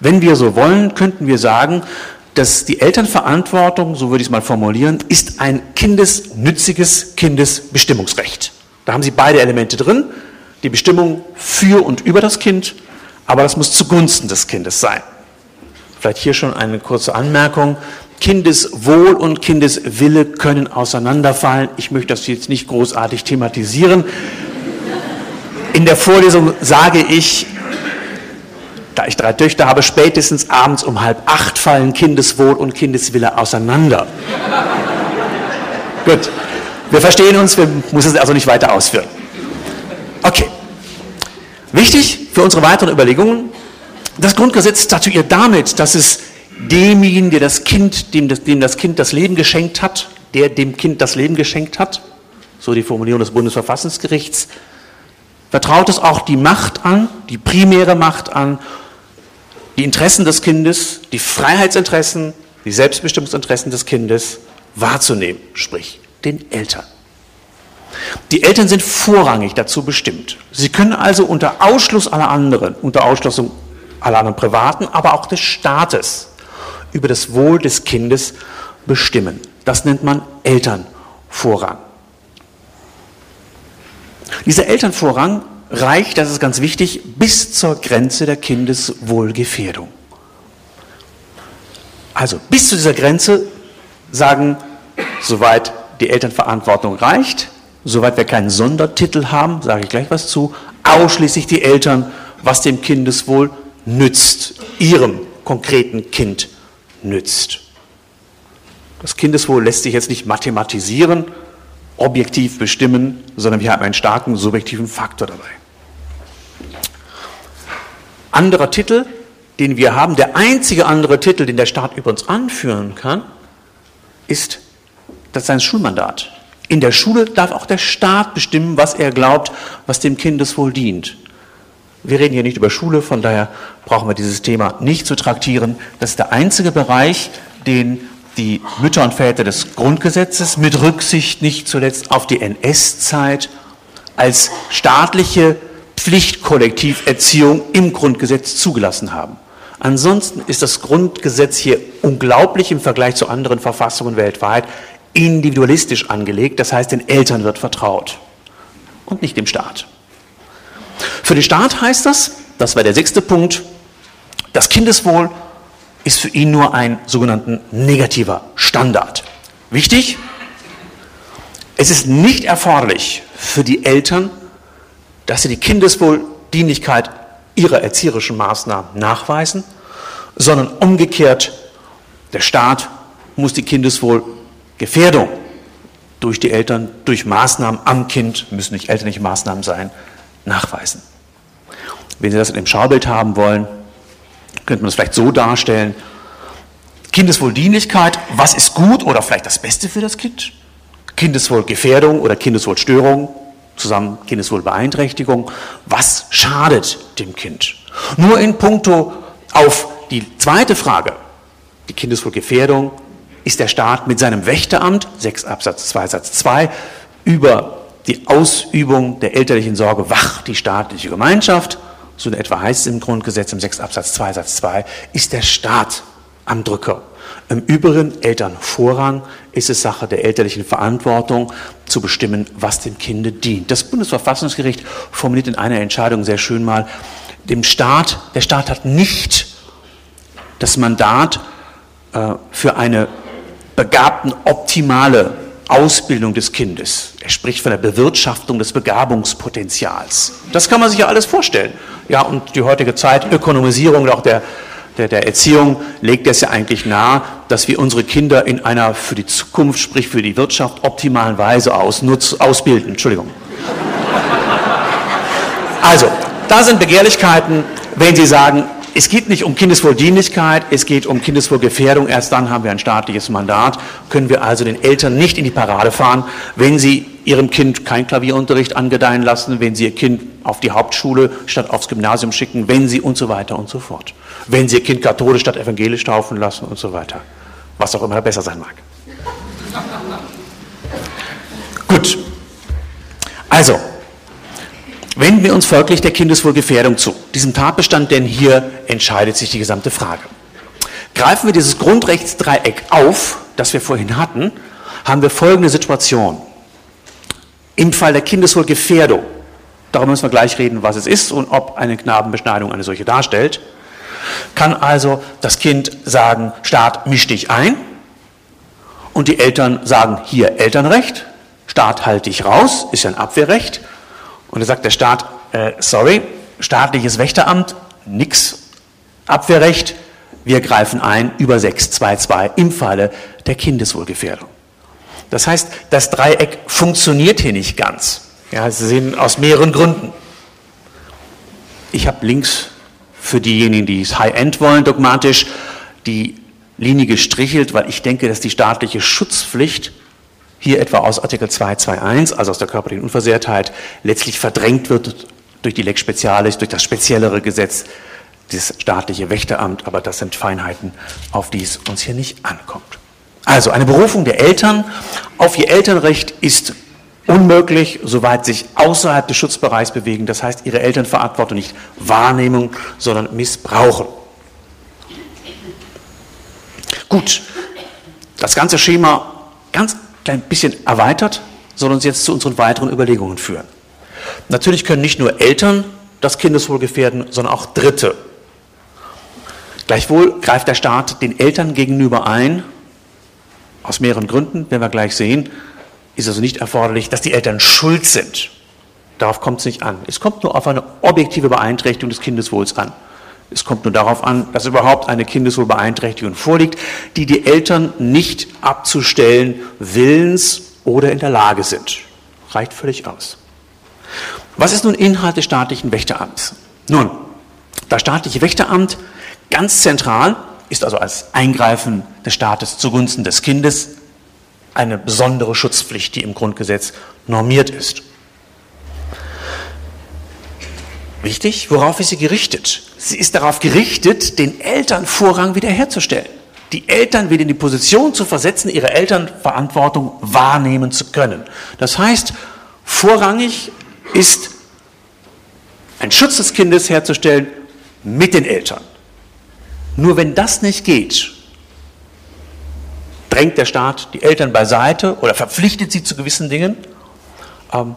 Wenn wir so wollen, könnten wir sagen, dass die Elternverantwortung, so würde ich es mal formulieren, ist ein kindesnütziges Kindesbestimmungsrecht. Da haben Sie beide Elemente drin, die Bestimmung für und über das Kind, aber das muss zugunsten des Kindes sein. Vielleicht hier schon eine kurze Anmerkung. Kindeswohl und Kindeswille können auseinanderfallen. Ich möchte das jetzt nicht großartig thematisieren. In der Vorlesung sage ich, da ich drei Töchter habe, spätestens abends um halb acht fallen Kindeswohl und Kindeswille auseinander. Gut, wir verstehen uns, wir müssen es also nicht weiter ausführen. Okay. Wichtig für unsere weiteren Überlegungen, das Grundgesetz statuiert damit, dass es demjenigen, der das Kind, dem das, dem das Kind das Leben geschenkt hat, der dem Kind das Leben geschenkt hat, so die Formulierung des Bundesverfassungsgerichts, vertraut es auch die Macht an, die primäre Macht an, die Interessen des Kindes, die Freiheitsinteressen, die Selbstbestimmungsinteressen des Kindes wahrzunehmen, sprich den Eltern. Die Eltern sind vorrangig dazu bestimmt. Sie können also unter Ausschluss aller anderen, unter Ausschlussung aller anderen Privaten, aber auch des Staates über das Wohl des Kindes bestimmen. Das nennt man Elternvorrang. Dieser Elternvorrang reicht, das ist ganz wichtig, bis zur Grenze der Kindeswohlgefährdung. Also bis zu dieser Grenze sagen, soweit die Elternverantwortung reicht, soweit wir keinen Sondertitel haben, sage ich gleich was zu, ausschließlich die Eltern, was dem Kindeswohl nützt, ihrem konkreten Kind nützt. Das Kindeswohl lässt sich jetzt nicht mathematisieren, objektiv bestimmen, sondern wir haben einen starken subjektiven Faktor dabei. Anderer Titel, den wir haben, der einzige andere Titel, den der Staat über uns anführen kann, ist das sein Schulmandat. In der Schule darf auch der Staat bestimmen, was er glaubt, was dem Kindeswohl dient. Wir reden hier nicht über Schule, von daher brauchen wir dieses Thema nicht zu traktieren. Das ist der einzige Bereich, den die Mütter und Väter des Grundgesetzes mit Rücksicht nicht zuletzt auf die NS-Zeit als staatliche Pflichtkollektiverziehung im Grundgesetz zugelassen haben. Ansonsten ist das Grundgesetz hier unglaublich im Vergleich zu anderen Verfassungen weltweit individualistisch angelegt, das heißt, den Eltern wird vertraut und nicht dem Staat. Für den Staat heißt das, das war der sechste Punkt, das Kindeswohl ist für ihn nur ein sogenannten negativer Standard. Wichtig, es ist nicht erforderlich für die Eltern, dass sie die Kindeswohldienlichkeit ihrer erzieherischen Maßnahmen nachweisen, sondern umgekehrt, der Staat muss die Kindeswohlgefährdung durch die Eltern, durch Maßnahmen am Kind, müssen nicht elterliche Maßnahmen sein, nachweisen. Wenn Sie das in dem Schaubild haben wollen, könnte man das vielleicht so darstellen. Kindeswohldienlichkeit, was ist gut oder vielleicht das Beste für das Kind? Kindeswohlgefährdung oder Kindeswohlstörung, zusammen Kindeswohlbeeinträchtigung, was schadet dem Kind? Nur in puncto auf die zweite Frage, die Kindeswohlgefährdung, ist der Staat mit seinem Wächteramt, 6 Absatz 2 Satz 2, über die Ausübung der elterlichen Sorge wach die staatliche Gemeinschaft so in etwa heißt es im Grundgesetz im 6 Absatz 2 Satz 2, ist der Staat am Drücker. Im Übrigen Elternvorrang ist es Sache der elterlichen Verantwortung zu bestimmen, was dem Kinde dient. Das Bundesverfassungsgericht formuliert in einer Entscheidung sehr schön mal, dem Staat, der Staat hat nicht das Mandat äh, für eine begabten optimale Ausbildung des Kindes. Er spricht von der Bewirtschaftung des Begabungspotenzials. Das kann man sich ja alles vorstellen. Ja, und die heutige Zeit, Ökonomisierung auch der, der, der Erziehung legt es ja eigentlich nahe, dass wir unsere Kinder in einer für die Zukunft, sprich für die Wirtschaft, optimalen Weise ausnutz, ausbilden. Entschuldigung. Also, da sind Begehrlichkeiten, wenn Sie sagen, es geht nicht um Kindeswohldienlichkeit, es geht um Kindeswohlgefährdung. Erst dann haben wir ein staatliches Mandat, können wir also den Eltern nicht in die Parade fahren, wenn sie ihrem Kind kein Klavierunterricht angedeihen lassen, wenn sie ihr Kind auf die Hauptschule statt aufs Gymnasium schicken, wenn sie und so weiter und so fort. Wenn sie ihr Kind katholisch statt evangelisch taufen lassen und so weiter. Was auch immer besser sein mag. Gut. Also, Wenden wir uns folglich der Kindeswohlgefährdung zu. Diesem Tatbestand, denn hier entscheidet sich die gesamte Frage. Greifen wir dieses Grundrechtsdreieck auf, das wir vorhin hatten, haben wir folgende Situation. Im Fall der Kindeswohlgefährdung, darüber müssen wir gleich reden, was es ist und ob eine Knabenbeschneidung eine solche darstellt, kann also das Kind sagen, Staat, misch dich ein. Und die Eltern sagen, hier Elternrecht, Staat, halt dich raus, ist ja ein Abwehrrecht. Und da sagt der Staat, äh, sorry, staatliches Wächteramt, nix, Abwehrrecht, wir greifen ein über 622 im Falle der Kindeswohlgefährdung. Das heißt, das Dreieck funktioniert hier nicht ganz. Ja, Sie sehen aus mehreren Gründen. Ich habe links für diejenigen, die es High-End wollen, dogmatisch die Linie gestrichelt, weil ich denke, dass die staatliche Schutzpflicht hier etwa aus Artikel 221, also aus der körperlichen Unversehrtheit, letztlich verdrängt wird durch die Lex Specialis, durch das speziellere Gesetz, das staatliche Wächteramt, aber das sind Feinheiten, auf die es uns hier nicht ankommt. Also eine Berufung der Eltern auf ihr Elternrecht ist unmöglich, soweit sich außerhalb des Schutzbereichs bewegen, das heißt ihre Elternverantwortung nicht Wahrnehmung, sondern missbrauchen. Gut, das ganze Schema ganz klein bisschen erweitert, soll uns jetzt zu unseren weiteren Überlegungen führen. Natürlich können nicht nur Eltern das Kindeswohl gefährden, sondern auch Dritte. Gleichwohl greift der Staat den Eltern gegenüber ein, aus mehreren Gründen, werden wir gleich sehen, ist also nicht erforderlich, dass die Eltern schuld sind. Darauf kommt es nicht an. Es kommt nur auf eine objektive Beeinträchtigung des Kindeswohls an. Es kommt nur darauf an, dass überhaupt eine Kindeswohlbeeinträchtigung vorliegt, die die Eltern nicht abzustellen willens oder in der Lage sind. Reicht völlig aus. Was ist nun Inhalt des staatlichen Wächteramts? Nun, das staatliche Wächteramt ganz zentral ist also als Eingreifen des Staates zugunsten des Kindes eine besondere Schutzpflicht, die im Grundgesetz normiert ist. Wichtig, worauf ist sie gerichtet? Sie ist darauf gerichtet, den Eltern Vorrang wiederherzustellen. Die Eltern wieder in die Position zu versetzen, ihre Elternverantwortung wahrnehmen zu können. Das heißt, vorrangig ist ein Schutz des Kindes herzustellen mit den Eltern. Nur wenn das nicht geht, drängt der Staat die Eltern beiseite oder verpflichtet sie zu gewissen Dingen ähm,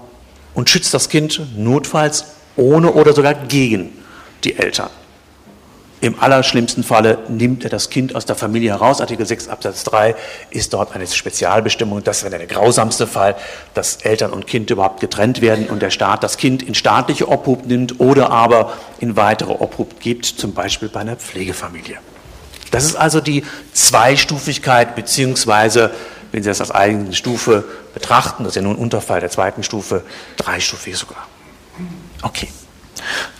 und schützt das Kind notfalls ohne oder sogar gegen die Eltern. Im allerschlimmsten Falle nimmt er das Kind aus der Familie heraus. Artikel 6 Absatz 3 ist dort eine Spezialbestimmung. Das wäre der grausamste Fall, dass Eltern und Kind überhaupt getrennt werden und der Staat das Kind in staatliche Obhut nimmt oder aber in weitere Obhut gibt, zum Beispiel bei einer Pflegefamilie. Das ist also die Zweistufigkeit, beziehungsweise, wenn Sie das als eigene Stufe betrachten, das ist ja nun ein Unterfall der zweiten Stufe, dreistufig sogar. Okay.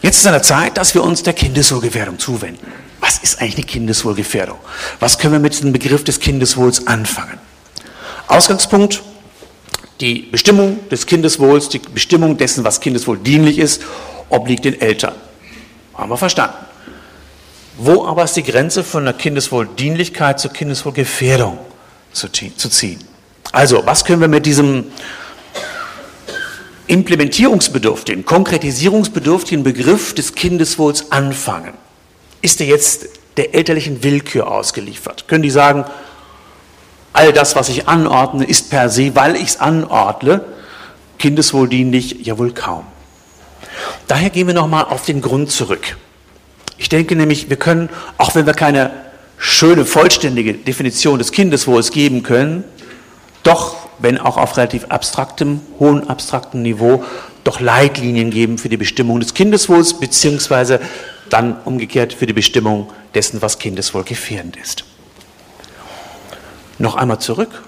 Jetzt ist an der Zeit, dass wir uns der Kindeswohlgefährdung zuwenden. Was ist eigentlich eine Kindeswohlgefährdung? Was können wir mit dem Begriff des Kindeswohls anfangen? Ausgangspunkt, die Bestimmung des Kindeswohls, die Bestimmung dessen, was Kindeswohl dienlich ist, obliegt den Eltern. Haben wir verstanden. Wo aber ist die Grenze von der Kindeswohldienlichkeit zur Kindeswohlgefährdung zu ziehen? Also, was können wir mit diesem implementierungsbedürftigen, konkretisierungsbedürftigen Begriff des Kindeswohls anfangen? Ist er jetzt der elterlichen Willkür ausgeliefert? Können die sagen, all das, was ich anordne, ist per se, weil ich es anordne, kindeswohldienlich? Ja wohl kaum. Daher gehen wir nochmal auf den Grund zurück. Ich denke nämlich, wir können, auch wenn wir keine schöne, vollständige Definition des Kindeswohls geben können, doch wenn auch auf relativ abstraktem, hohen abstraktem Niveau, doch Leitlinien geben für die Bestimmung des Kindeswohls, beziehungsweise dann umgekehrt für die Bestimmung dessen, was kindeswohl gefährdend ist. Noch einmal zurück.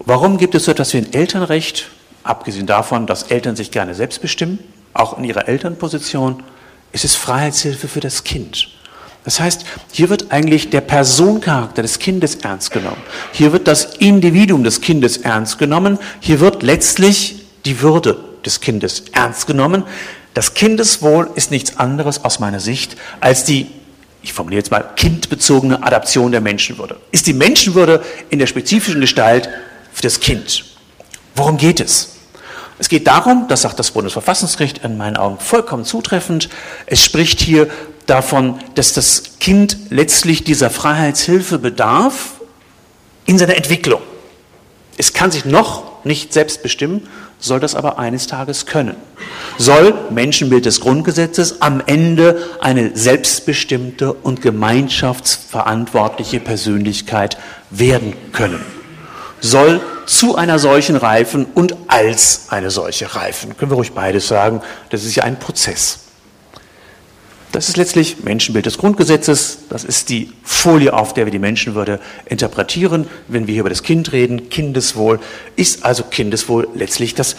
Warum gibt es so etwas wie ein Elternrecht? Abgesehen davon, dass Eltern sich gerne selbst bestimmen, auch in ihrer Elternposition, ist es Freiheitshilfe für das Kind. Das heißt, hier wird eigentlich der Personencharakter des Kindes ernst genommen. Hier wird das Individuum des Kindes ernst genommen. Hier wird letztlich die Würde des Kindes ernst genommen. Das Kindeswohl ist nichts anderes aus meiner Sicht als die, ich formuliere jetzt mal, kindbezogene Adaption der Menschenwürde. Ist die Menschenwürde in der spezifischen Gestalt für das Kind. Worum geht es? Es geht darum, das sagt das Bundesverfassungsgericht in meinen Augen vollkommen zutreffend, es spricht hier davon, dass das Kind letztlich dieser Freiheitshilfe bedarf in seiner Entwicklung. Es kann sich noch nicht selbst bestimmen, soll das aber eines Tages können. Soll Menschenbild des Grundgesetzes am Ende eine selbstbestimmte und gemeinschaftsverantwortliche Persönlichkeit werden können soll zu einer solchen reifen und als eine solche reifen. Können wir ruhig beides sagen. Das ist ja ein Prozess. Das ist letztlich Menschenbild des Grundgesetzes. Das ist die Folie, auf der wir die Menschenwürde interpretieren, wenn wir hier über das Kind reden. Kindeswohl ist also Kindeswohl letztlich das,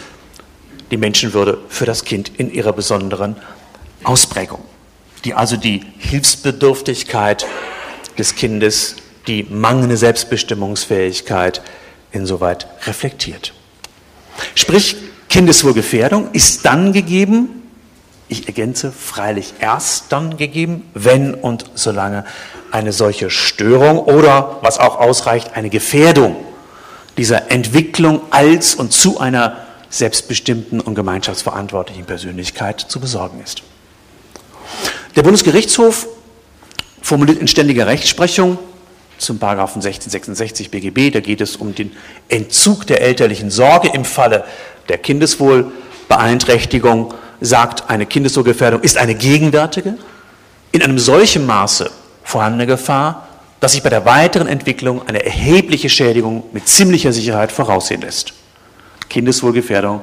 die Menschenwürde für das Kind in ihrer besonderen Ausprägung, die also die Hilfsbedürftigkeit des Kindes, die mangelnde Selbstbestimmungsfähigkeit, insoweit reflektiert. Sprich, Kindeswohlgefährdung ist dann gegeben, ich ergänze freilich erst dann gegeben, wenn und solange eine solche Störung oder, was auch ausreicht, eine Gefährdung dieser Entwicklung als und zu einer selbstbestimmten und gemeinschaftsverantwortlichen Persönlichkeit zu besorgen ist. Der Bundesgerichtshof formuliert in ständiger Rechtsprechung zum Paragraphen 1666 BGB. Da geht es um den Entzug der elterlichen Sorge im Falle der Kindeswohlbeeinträchtigung. Sagt, eine Kindeswohlgefährdung ist eine gegenwärtige, in einem solchen Maße vorhandene Gefahr, dass sich bei der weiteren Entwicklung eine erhebliche Schädigung mit ziemlicher Sicherheit voraussehen lässt. Kindeswohlgefährdung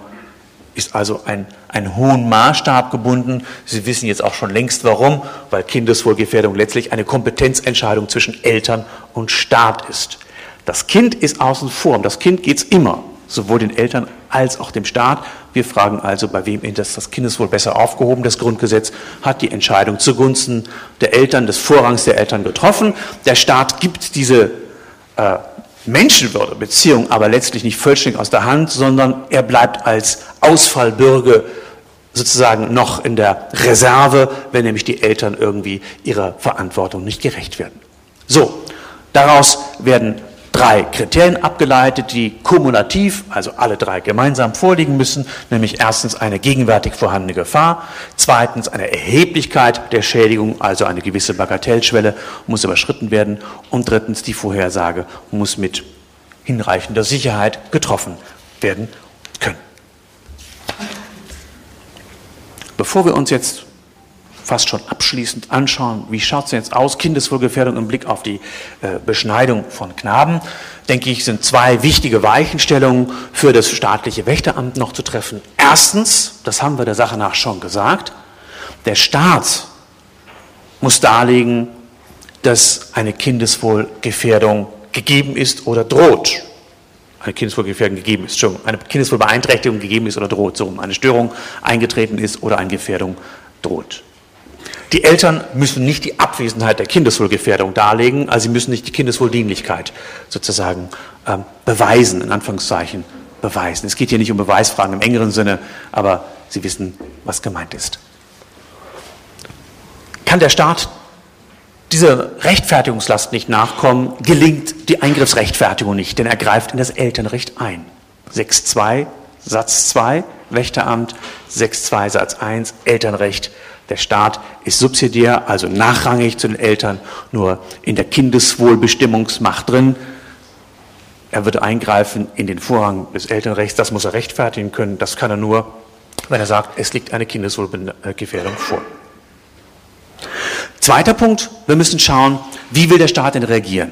ist also ein, ein hohen Maßstab gebunden. Sie wissen jetzt auch schon längst warum, weil Kindeswohlgefährdung letztlich eine Kompetenzentscheidung zwischen Eltern und Staat ist. Das Kind ist außen vor, um das Kind geht es immer, sowohl den Eltern als auch dem Staat. Wir fragen also, bei wem ist das Kindeswohl besser aufgehoben? Das Grundgesetz hat die Entscheidung zugunsten der Eltern, des Vorrangs der Eltern getroffen. Der Staat gibt diese äh, Menschenwürde, Beziehung aber letztlich nicht vollständig aus der Hand, sondern er bleibt als Ausfallbürger sozusagen noch in der Reserve, wenn nämlich die Eltern irgendwie ihrer Verantwortung nicht gerecht werden. So, daraus werden drei Kriterien abgeleitet, die kumulativ, also alle drei gemeinsam vorliegen müssen, nämlich erstens eine gegenwärtig vorhandene Gefahr, zweitens eine Erheblichkeit der Schädigung, also eine gewisse Bagatellschwelle muss überschritten werden und drittens die Vorhersage muss mit hinreichender Sicherheit getroffen werden können. Bevor wir uns jetzt fast schon abschließend anschauen, wie schaut es jetzt aus, Kindeswohlgefährdung im Blick auf die äh, Beschneidung von Knaben, denke ich, sind zwei wichtige Weichenstellungen für das staatliche Wächteramt noch zu treffen. Erstens, das haben wir der Sache nach schon gesagt, der Staat muss darlegen, dass eine Kindeswohlgefährdung gegeben ist oder droht. Eine Kindeswohlgefährdung gegeben ist, schon eine Kindeswohlbeeinträchtigung gegeben ist oder droht, so eine Störung eingetreten ist oder eine Gefährdung droht. Die Eltern müssen nicht die Abwesenheit der Kindeswohlgefährdung darlegen, also sie müssen nicht die Kindeswohldienlichkeit sozusagen ähm, beweisen, in Anführungszeichen beweisen. Es geht hier nicht um Beweisfragen im engeren Sinne, aber Sie wissen, was gemeint ist. Kann der Staat dieser Rechtfertigungslast nicht nachkommen, gelingt die Eingriffsrechtfertigung nicht, denn er greift in das Elternrecht ein. 6.2 Satz 2 Wächteramt, 6.2 Satz 1 Elternrecht der Staat ist subsidiär, also nachrangig zu den Eltern, nur in der Kindeswohlbestimmungsmacht drin. Er wird eingreifen in den Vorrang des Elternrechts, das muss er rechtfertigen können, das kann er nur, wenn er sagt, es liegt eine Kindeswohlgefährdung vor. Zweiter Punkt, wir müssen schauen, wie will der Staat denn reagieren?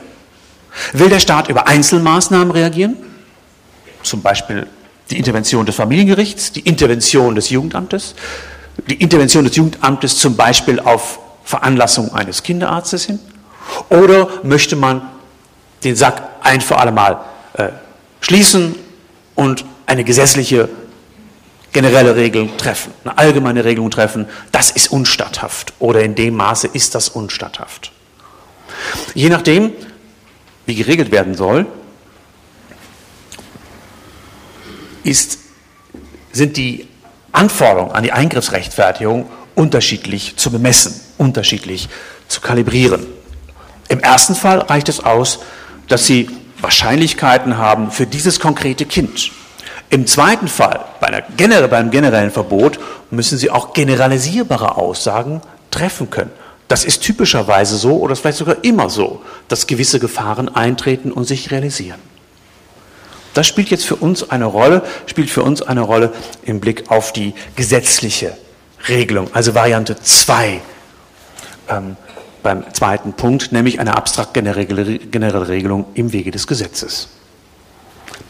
Will der Staat über Einzelmaßnahmen reagieren? Zum Beispiel die Intervention des Familiengerichts, die Intervention des Jugendamtes, die Intervention des Jugendamtes zum Beispiel auf Veranlassung eines Kinderarztes hin? Oder möchte man den Sack ein für alle Mal äh, schließen und eine gesetzliche generelle Regelung treffen, eine allgemeine Regelung treffen, das ist unstatthaft oder in dem Maße ist das unstatthaft. Je nachdem, wie geregelt werden soll, ist, sind die Anforderungen an die Eingriffsrechtfertigung unterschiedlich zu bemessen, unterschiedlich zu kalibrieren. Im ersten Fall reicht es aus, dass Sie Wahrscheinlichkeiten haben für dieses konkrete Kind. Im zweiten Fall, bei einer, beim generellen Verbot, müssen Sie auch generalisierbare Aussagen treffen können. Das ist typischerweise so oder vielleicht sogar immer so, dass gewisse Gefahren eintreten und sich realisieren. Das spielt jetzt für uns eine Rolle, spielt für uns eine Rolle im Blick auf die gesetzliche Regelung, also Variante 2 ähm, beim zweiten Punkt, nämlich eine abstrakt generelle Regelung im Wege des Gesetzes.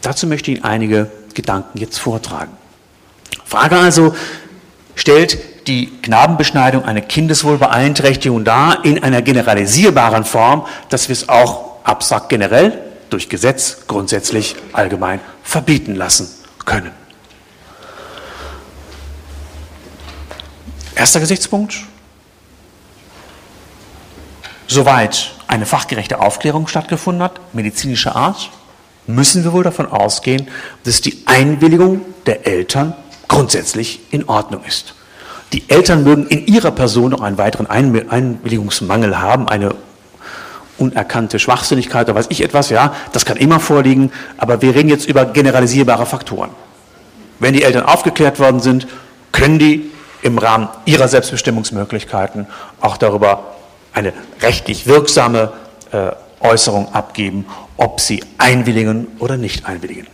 Dazu möchte ich Ihnen einige Gedanken jetzt vortragen. Frage also, stellt die Knabenbeschneidung eine Kindeswohlbeeinträchtigung dar in einer generalisierbaren Form, dass wir es auch abstrakt generell durch Gesetz grundsätzlich allgemein verbieten lassen können. Erster Gesichtspunkt. Soweit eine fachgerechte Aufklärung stattgefunden hat, medizinischer Art, müssen wir wohl davon ausgehen, dass die Einwilligung der Eltern grundsätzlich in Ordnung ist. Die Eltern mögen in ihrer Person noch einen weiteren Einwilligungsmangel haben, eine unerkannte Schwachsinnigkeit oder weiß ich etwas, ja, das kann immer vorliegen, aber wir reden jetzt über generalisierbare Faktoren. Wenn die Eltern aufgeklärt worden sind, können die im Rahmen ihrer Selbstbestimmungsmöglichkeiten auch darüber eine rechtlich wirksame äh, Äußerung abgeben, ob sie einwilligen oder nicht einwilligen.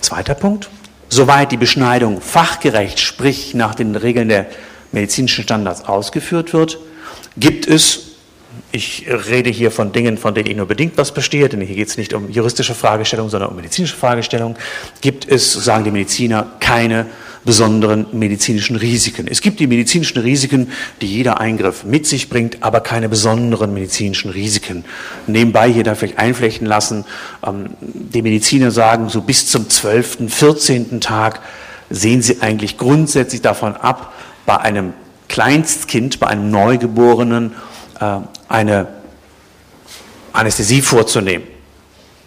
Zweiter Punkt. Soweit die Beschneidung fachgerecht, sprich nach den Regeln der medizinischen Standards ausgeführt wird, gibt es ich rede hier von Dingen, von denen ich nur bedingt was verstehe, denn hier geht es nicht um juristische Fragestellungen, sondern um medizinische Fragestellungen, gibt es, sagen die Mediziner, keine besonderen medizinischen Risiken. Es gibt die medizinischen Risiken, die jeder Eingriff mit sich bringt, aber keine besonderen medizinischen Risiken. Nebenbei hier da vielleicht einflechten lassen, ähm, die Mediziner sagen, so bis zum 12., 14. Tag sehen sie eigentlich grundsätzlich davon ab, bei einem Kleinstkind, bei einem Neugeborenen äh, eine Anästhesie vorzunehmen,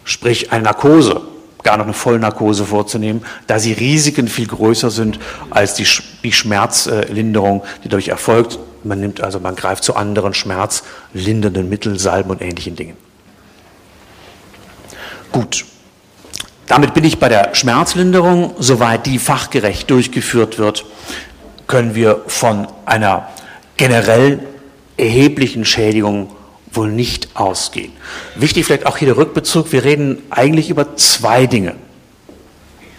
sprich eine Narkose, gar noch eine Vollnarkose vorzunehmen, da sie Risiken viel größer sind als die, die Schmerzlinderung, die dadurch erfolgt. Man nimmt also, man greift zu anderen schmerzlindernden Mitteln, Salben und ähnlichen Dingen. Gut. Damit bin ich bei der Schmerzlinderung. Soweit die fachgerecht durchgeführt wird, können wir von einer generell erheblichen Schädigungen wohl nicht ausgehen. Wichtig vielleicht auch hier der Rückbezug. Wir reden eigentlich über zwei Dinge.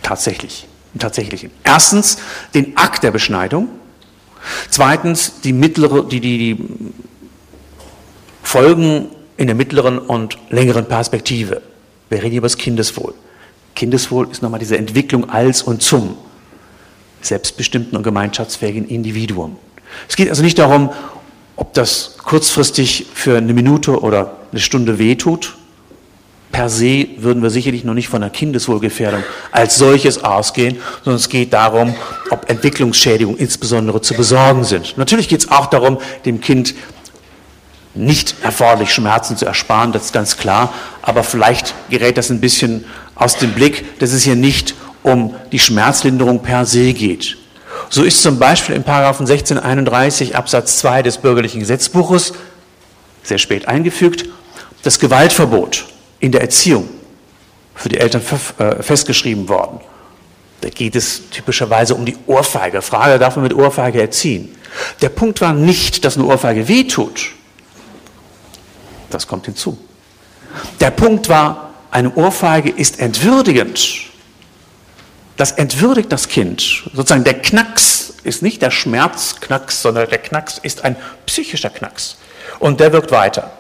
Tatsächlich. Im Tatsächlichen. Erstens den Akt der Beschneidung. Zweitens die mittlere, die, die, die Folgen in der mittleren und längeren Perspektive. Wir reden hier über das Kindeswohl. Kindeswohl ist nochmal diese Entwicklung als und zum selbstbestimmten und gemeinschaftsfähigen Individuum. Es geht also nicht darum, ob das kurzfristig für eine Minute oder eine Stunde wehtut, per se würden wir sicherlich noch nicht von einer Kindeswohlgefährdung als solches ausgehen, sondern es geht darum, ob Entwicklungsschädigungen insbesondere zu besorgen sind. Natürlich geht es auch darum, dem Kind nicht erforderlich Schmerzen zu ersparen, das ist ganz klar, aber vielleicht gerät das ein bisschen aus dem Blick, dass es hier nicht um die Schmerzlinderung per se geht. So ist zum Beispiel in 1631 Absatz 2 des bürgerlichen Gesetzbuches, sehr spät eingefügt, das Gewaltverbot in der Erziehung für die Eltern äh, festgeschrieben worden. Da geht es typischerweise um die Ohrfeige. Frage, darf man mit Ohrfeige erziehen? Der Punkt war nicht, dass eine Ohrfeige wehtut. Das kommt hinzu. Der Punkt war, eine Ohrfeige ist entwürdigend das entwürdigt das Kind. Sozusagen der Knacks ist nicht der Schmerzknacks, sondern der Knacks ist ein psychischer Knacks. Und der wirkt weiter.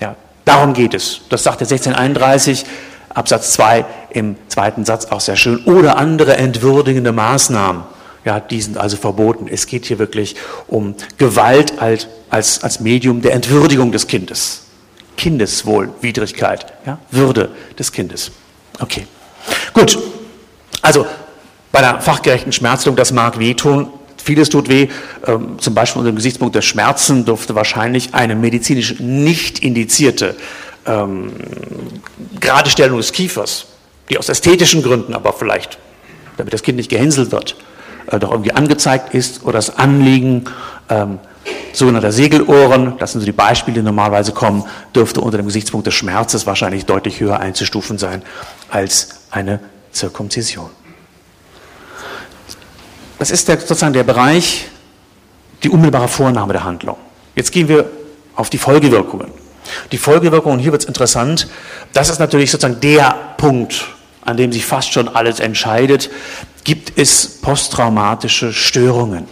Ja, darum geht es. Das sagt der 1631 Absatz 2 im zweiten Satz auch sehr schön. Oder andere entwürdigende Maßnahmen. Ja, die sind also verboten. Es geht hier wirklich um Gewalt als, als, als Medium der Entwürdigung des Kindes. Kindeswohlwidrigkeit, ja, Würde des Kindes. Okay. Gut. Also, bei der fachgerechten Schmerzung, das mag wehtun. Vieles tut weh. Ähm, zum Beispiel unter dem Gesichtspunkt der Schmerzen dürfte wahrscheinlich eine medizinisch nicht indizierte ähm, Geradestellung des Kiefers, die aus ästhetischen Gründen aber vielleicht, damit das Kind nicht gehänselt wird, äh, doch irgendwie angezeigt ist oder das Anliegen ähm, sogenannter Segelohren, das sind so die Beispiele, die normalerweise kommen, dürfte unter dem Gesichtspunkt des Schmerzes wahrscheinlich deutlich höher einzustufen sein als eine Zirkumzision. Das ist der, sozusagen der Bereich, die unmittelbare Vornahme der Handlung. Jetzt gehen wir auf die Folgewirkungen. Die Folgewirkungen, hier wird es interessant, das ist natürlich sozusagen der Punkt, an dem sich fast schon alles entscheidet. Gibt es posttraumatische Störungen?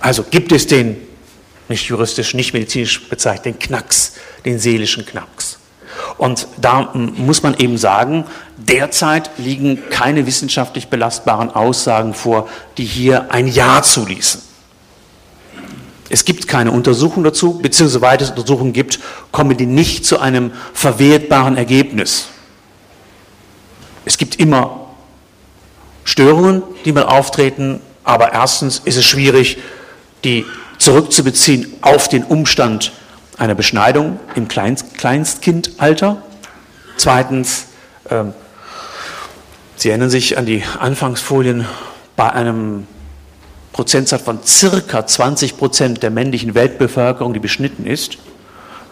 Also gibt es den, nicht juristisch, nicht medizinisch bezeichnet, den Knacks, den seelischen Knacks? Und da muss man eben sagen, derzeit liegen keine wissenschaftlich belastbaren Aussagen vor, die hier ein Ja zuließen. Es gibt keine Untersuchung dazu, beziehungsweise weil es Untersuchungen gibt, kommen die nicht zu einem verwertbaren Ergebnis. Es gibt immer Störungen, die mal auftreten, aber erstens ist es schwierig, die zurückzubeziehen auf den Umstand einer Beschneidung im Kleinst Kleinstkindalter. Zweitens, ähm, Sie erinnern sich an die Anfangsfolien bei einem Prozentsatz von circa 20 Prozent der männlichen Weltbevölkerung, die beschnitten ist.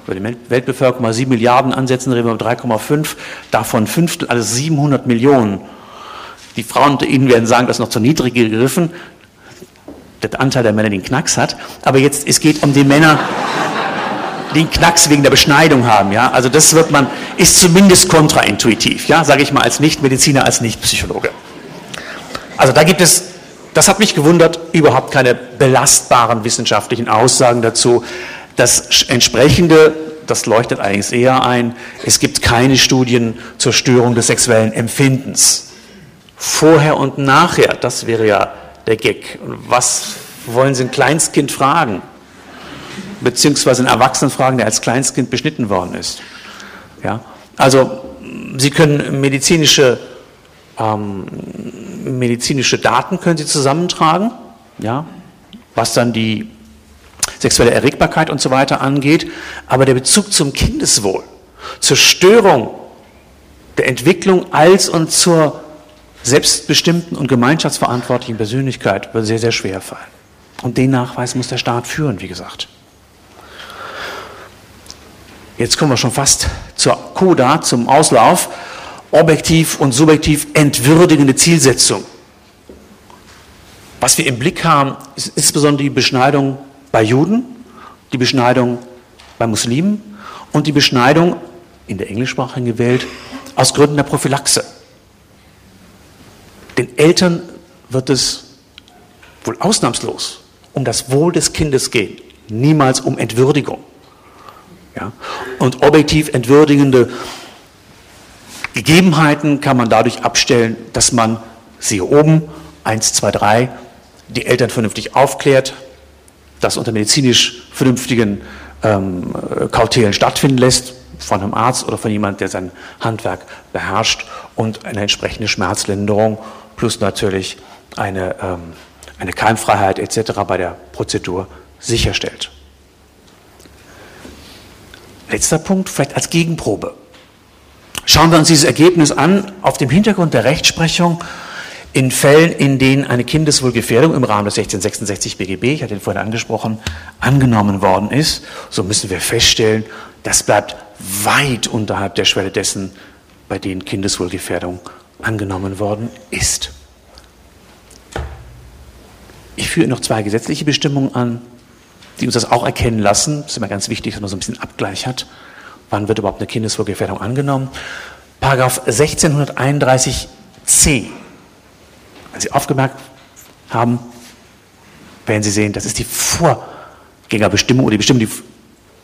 Über die Weltbevölkerung mal 7 Milliarden ansetzen, reden wir über 3,5, davon Fünftel, also 700 Millionen. Die Frauen unter Ihnen werden sagen, das ist noch zu niedrig gegriffen, der Anteil der Männer den Knacks hat. Aber jetzt, es geht um die Männer, den Knacks wegen der Beschneidung haben. Ja? Also das wird man, ist zumindest kontraintuitiv, ja? sage ich mal als Nichtmediziner, als Nichtpsychologe. Also da gibt es, das hat mich gewundert, überhaupt keine belastbaren wissenschaftlichen Aussagen dazu. Das entsprechende, das leuchtet allerdings eher ein, es gibt keine Studien zur Störung des sexuellen Empfindens. Vorher und nachher, das wäre ja der Gag. Was wollen Sie ein Kleinstkind fragen? Beziehungsweise einen Erwachsenen fragen, der als Kleinstkind beschnitten worden ist. Ja? Also Sie können medizinische, ähm, medizinische Daten können Sie zusammentragen, ja? was dann die sexuelle Erregbarkeit und so weiter angeht, aber der Bezug zum Kindeswohl, zur Störung der Entwicklung als und zur selbstbestimmten und gemeinschaftsverantwortlichen Persönlichkeit wird sehr, sehr schwer fallen. Und den Nachweis muss der Staat führen, wie gesagt. Jetzt kommen wir schon fast zur CODA, zum Auslauf. Objektiv und subjektiv entwürdigende Zielsetzung. Was wir im Blick haben, ist insbesondere die Beschneidung bei Juden, die Beschneidung bei Muslimen und die Beschneidung in der englischsprachigen Welt aus Gründen der Prophylaxe. Den Eltern wird es wohl ausnahmslos um das Wohl des Kindes gehen, niemals um Entwürdigung. Ja? Und objektiv entwürdigende Gegebenheiten kann man dadurch abstellen, dass man, siehe oben, 1, 2, 3, die Eltern vernünftig aufklärt, das unter medizinisch vernünftigen ähm, Kautelen stattfinden lässt, von einem Arzt oder von jemandem, der sein Handwerk beherrscht und eine entsprechende Schmerzlinderung plus natürlich eine, ähm, eine Keimfreiheit etc. bei der Prozedur sicherstellt. Letzter Punkt, vielleicht als Gegenprobe. Schauen wir uns dieses Ergebnis an auf dem Hintergrund der Rechtsprechung in Fällen, in denen eine Kindeswohlgefährdung im Rahmen des 1666 BGB, ich hatte ihn vorhin angesprochen, angenommen worden ist, so müssen wir feststellen, das bleibt weit unterhalb der Schwelle dessen, bei denen Kindeswohlgefährdung angenommen worden ist. Ich führe noch zwei gesetzliche Bestimmungen an, die uns das auch erkennen lassen. Das ist immer ganz wichtig, dass man so ein bisschen Abgleich hat. Wann wird überhaupt eine Kindeswohlgefährdung angenommen? Paragraph 1631c. Wenn Sie aufgemerkt haben, werden Sie sehen, das ist die Vorgängerbestimmung oder die Bestimmung, die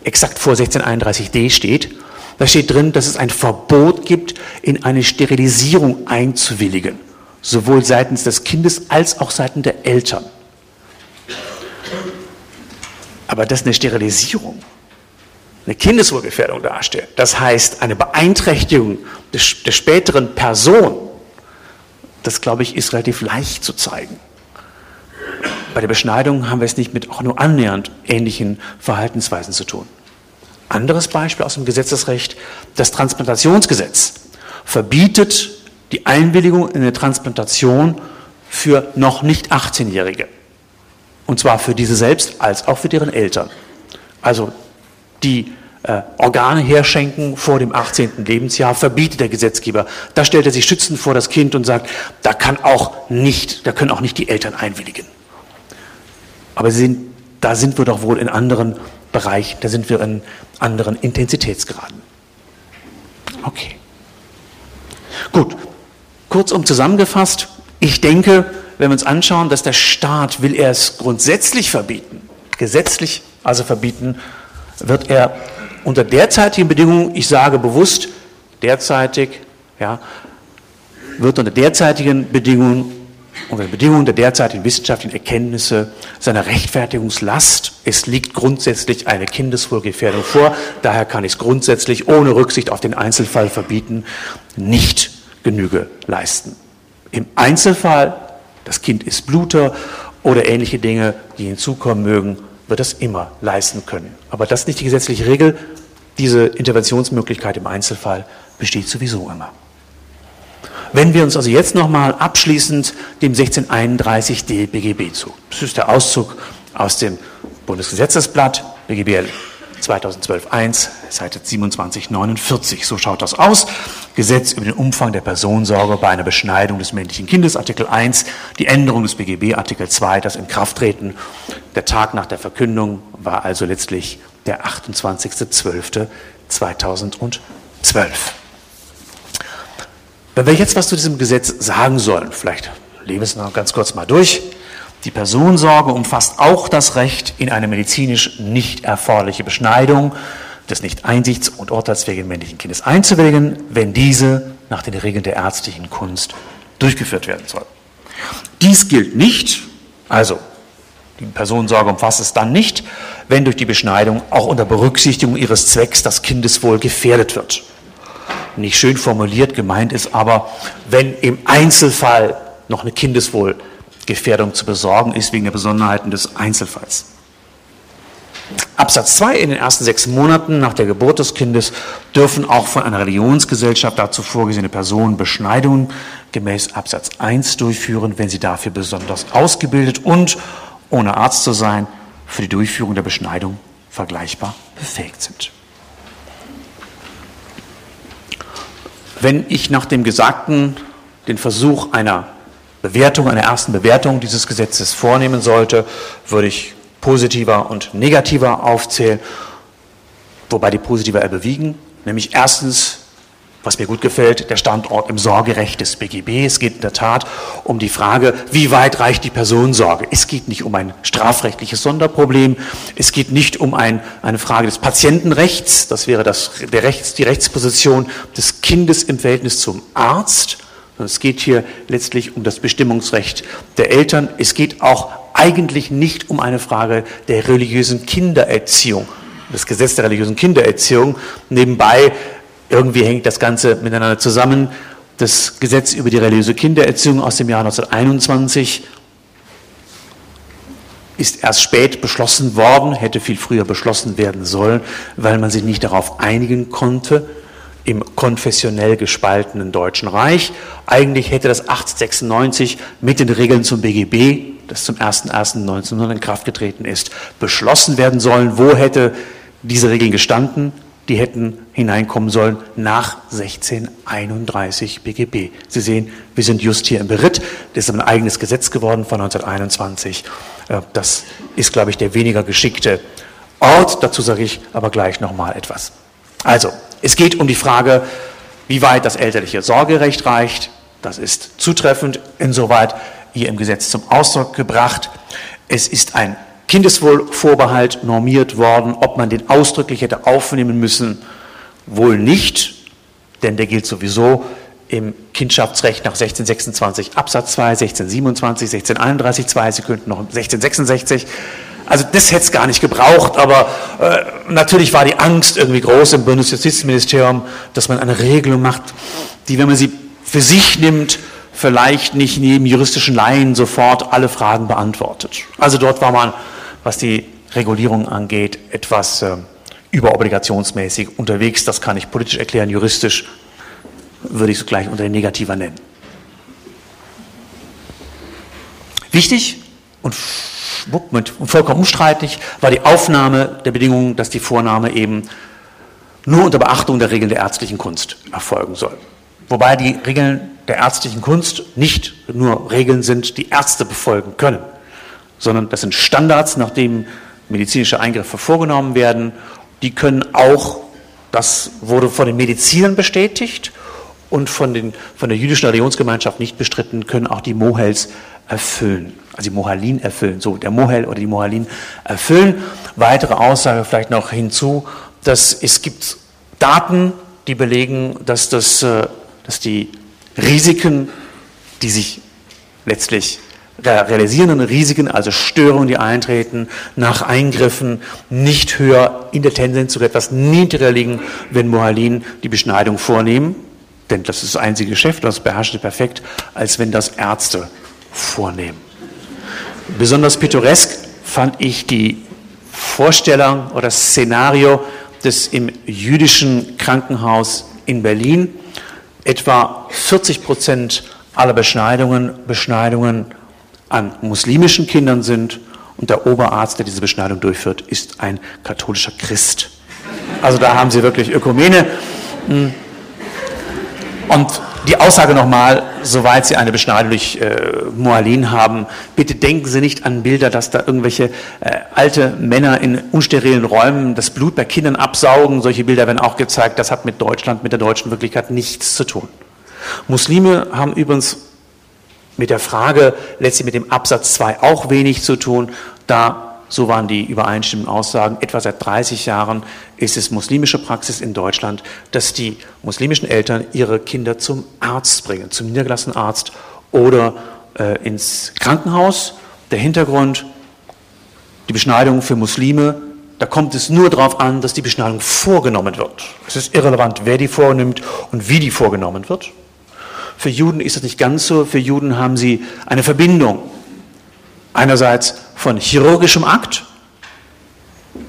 exakt vor 1631d steht. Da steht drin, dass es ein Verbot gibt, in eine Sterilisierung einzuwilligen. sowohl seitens des Kindes als auch seitens der Eltern. Aber dass eine Sterilisierung eine Kindeswohlgefährdung darstellt, das heißt eine Beeinträchtigung des, der späteren Person, das glaube ich ist relativ leicht zu zeigen. Bei der Beschneidung haben wir es nicht mit auch nur annähernd ähnlichen Verhaltensweisen zu tun. Anderes Beispiel aus dem Gesetzesrecht, das Transplantationsgesetz verbietet die Einwilligung in eine Transplantation für noch nicht 18-Jährige. Und zwar für diese selbst als auch für deren Eltern. Also die äh, Organe herschenken vor dem 18. Lebensjahr, verbietet der Gesetzgeber. Da stellt er sich schützend vor das Kind und sagt, da kann auch nicht, da können auch nicht die Eltern einwilligen. Aber sind, da sind wir doch wohl in anderen Bereichen, da sind wir in anderen Intensitätsgraden. Okay. Gut. Kurzum zusammengefasst, ich denke, wenn wir uns anschauen, dass der Staat will er es grundsätzlich verbieten, gesetzlich also verbieten, wird er unter derzeitigen Bedingungen, ich sage bewusst derzeitig, ja, wird unter derzeitigen Bedingungen, unter Bedingungen der derzeitigen wissenschaftlichen Erkenntnisse seiner Rechtfertigungslast, es liegt grundsätzlich eine Kindeswohlgefährdung vor, daher kann ich es grundsätzlich ohne Rücksicht auf den Einzelfall verbieten, nicht Genüge leisten. Im Einzelfall, das Kind ist Bluter oder ähnliche Dinge, die hinzukommen mögen, wird das immer leisten können. Aber das ist nicht die gesetzliche Regel. Diese Interventionsmöglichkeit im Einzelfall besteht sowieso immer. Wenn wir uns also jetzt nochmal abschließend dem 1631 DBGB zu. Das ist der Auszug aus dem Bundesgesetzesblatt BGB 2012.1, Seite 2749. So schaut das aus. Gesetz über den Umfang der Personensorge bei einer Beschneidung des männlichen Kindes, Artikel 1, die Änderung des BGB, Artikel 2, das Inkrafttreten. Der Tag nach der Verkündung war also letztlich der 28.12.2012. Wenn wir jetzt was zu diesem Gesetz sagen sollen, vielleicht lesen wir es noch ganz kurz mal durch. Die Personensorge umfasst auch das Recht, in eine medizinisch nicht erforderliche Beschneidung des nicht einsichts- und urteilsfähigen männlichen Kindes einzuwilligen, wenn diese nach den Regeln der ärztlichen Kunst durchgeführt werden soll. Dies gilt nicht, also die Personensorge umfasst es dann nicht, wenn durch die Beschneidung auch unter Berücksichtigung ihres Zwecks das Kindeswohl gefährdet wird. Nicht schön formuliert, gemeint ist aber, wenn im Einzelfall noch eine Kindeswohl Gefährdung zu besorgen ist wegen der Besonderheiten des Einzelfalls. Absatz 2. In den ersten sechs Monaten nach der Geburt des Kindes dürfen auch von einer Religionsgesellschaft dazu vorgesehene Personen Beschneidungen gemäß Absatz 1 durchführen, wenn sie dafür besonders ausgebildet und, ohne Arzt zu sein, für die Durchführung der Beschneidung vergleichbar befähigt sind. Wenn ich nach dem Gesagten den Versuch einer Bewertung, einer ersten Bewertung dieses Gesetzes vornehmen sollte, würde ich positiver und negativer aufzählen, wobei die positiver überwiegen. Nämlich erstens, was mir gut gefällt, der Standort im Sorgerecht des BGB. Es geht in der Tat um die Frage, wie weit reicht die Personensorge. Es geht nicht um ein strafrechtliches Sonderproblem. Es geht nicht um ein, eine Frage des Patientenrechts. Das wäre das, der Rechts, die Rechtsposition des Kindes im Verhältnis zum Arzt. Es geht hier letztlich um das Bestimmungsrecht der Eltern. Es geht auch eigentlich nicht um eine Frage der religiösen Kindererziehung, das Gesetz der religiösen Kindererziehung. Nebenbei, irgendwie hängt das Ganze miteinander zusammen. Das Gesetz über die religiöse Kindererziehung aus dem Jahr 1921 ist erst spät beschlossen worden, hätte viel früher beschlossen werden sollen, weil man sich nicht darauf einigen konnte im konfessionell gespaltenen Deutschen Reich. Eigentlich hätte das 1896 mit den Regeln zum BGB, das zum 01.01.1900 in Kraft getreten ist, beschlossen werden sollen. Wo hätte diese Regeln gestanden? Die hätten hineinkommen sollen nach 1631 BGB. Sie sehen, wir sind just hier im Beritt. Das ist ein eigenes Gesetz geworden von 1921. Äh, das ist, glaube ich, der weniger geschickte Ort. Dazu sage ich aber gleich nochmal etwas. Also, es geht um die Frage, wie weit das elterliche Sorgerecht reicht. Das ist zutreffend insoweit hier im Gesetz zum Ausdruck gebracht. Es ist ein Kindeswohlvorbehalt normiert worden. Ob man den ausdrücklich hätte aufnehmen müssen, wohl nicht, denn der gilt sowieso im Kindschaftsrecht nach 1626 Absatz 2, 1627, 1631 2, Sie könnten noch 1666. Also das hätte es gar nicht gebraucht, aber äh, natürlich war die Angst irgendwie groß im Bundesjustizministerium, dass man eine Regelung macht, die, wenn man sie für sich nimmt, vielleicht nicht neben juristischen Laien sofort alle Fragen beantwortet. Also dort war man, was die Regulierung angeht, etwas äh, überobligationsmäßig unterwegs. Das kann ich politisch erklären, juristisch würde ich es gleich unter den Negativer nennen. Wichtig und vollkommen unstreitig war die Aufnahme der Bedingungen, dass die Vornahme eben nur unter Beachtung der Regeln der ärztlichen Kunst erfolgen soll. Wobei die Regeln der ärztlichen Kunst nicht nur Regeln sind, die Ärzte befolgen können, sondern das sind Standards, nach denen medizinische Eingriffe vorgenommen werden. Die können auch, das wurde von den Medizinern bestätigt und von, den, von der jüdischen Religionsgemeinschaft nicht bestritten, können auch die Mohels erfüllen, also die Mohalin erfüllen, so der Mohel oder die Mohalin erfüllen. Weitere Aussage vielleicht noch hinzu, dass es gibt Daten, die belegen, dass, das, äh, dass die Risiken, die sich letztlich realisierenden Risiken, also Störungen, die eintreten, nach Eingriffen nicht höher in der Tendenz sogar etwas niedriger liegen, wenn Mohalin die Beschneidung vornehmen, denn das ist das einzige Geschäft, das beherrscht perfekt, als wenn das Ärzte vornehmen. Besonders pittoresk fand ich die Vorstellung oder das Szenario des im jüdischen Krankenhaus in Berlin. Etwa 40 Prozent aller Beschneidungen Beschneidungen an muslimischen Kindern sind und der Oberarzt, der diese Beschneidung durchführt, ist ein katholischer Christ. Also da haben Sie wirklich Ökumene. Und die Aussage nochmal, soweit Sie eine Beschneidung durch äh, Moalin haben, bitte denken Sie nicht an Bilder, dass da irgendwelche äh, alte Männer in unsterilen Räumen das Blut bei Kindern absaugen. Solche Bilder werden auch gezeigt. Das hat mit Deutschland, mit der deutschen Wirklichkeit nichts zu tun. Muslime haben übrigens mit der Frage letztlich mit dem Absatz 2 auch wenig zu tun, da so waren die übereinstimmenden Aussagen, etwa seit 30 Jahren ist es muslimische Praxis in Deutschland, dass die muslimischen Eltern ihre Kinder zum Arzt bringen, zum niedergelassenen Arzt oder äh, ins Krankenhaus. Der Hintergrund, die Beschneidung für Muslime, da kommt es nur darauf an, dass die Beschneidung vorgenommen wird. Es ist irrelevant, wer die vornimmt und wie die vorgenommen wird. Für Juden ist das nicht ganz so. Für Juden haben sie eine Verbindung Einerseits von chirurgischem Akt,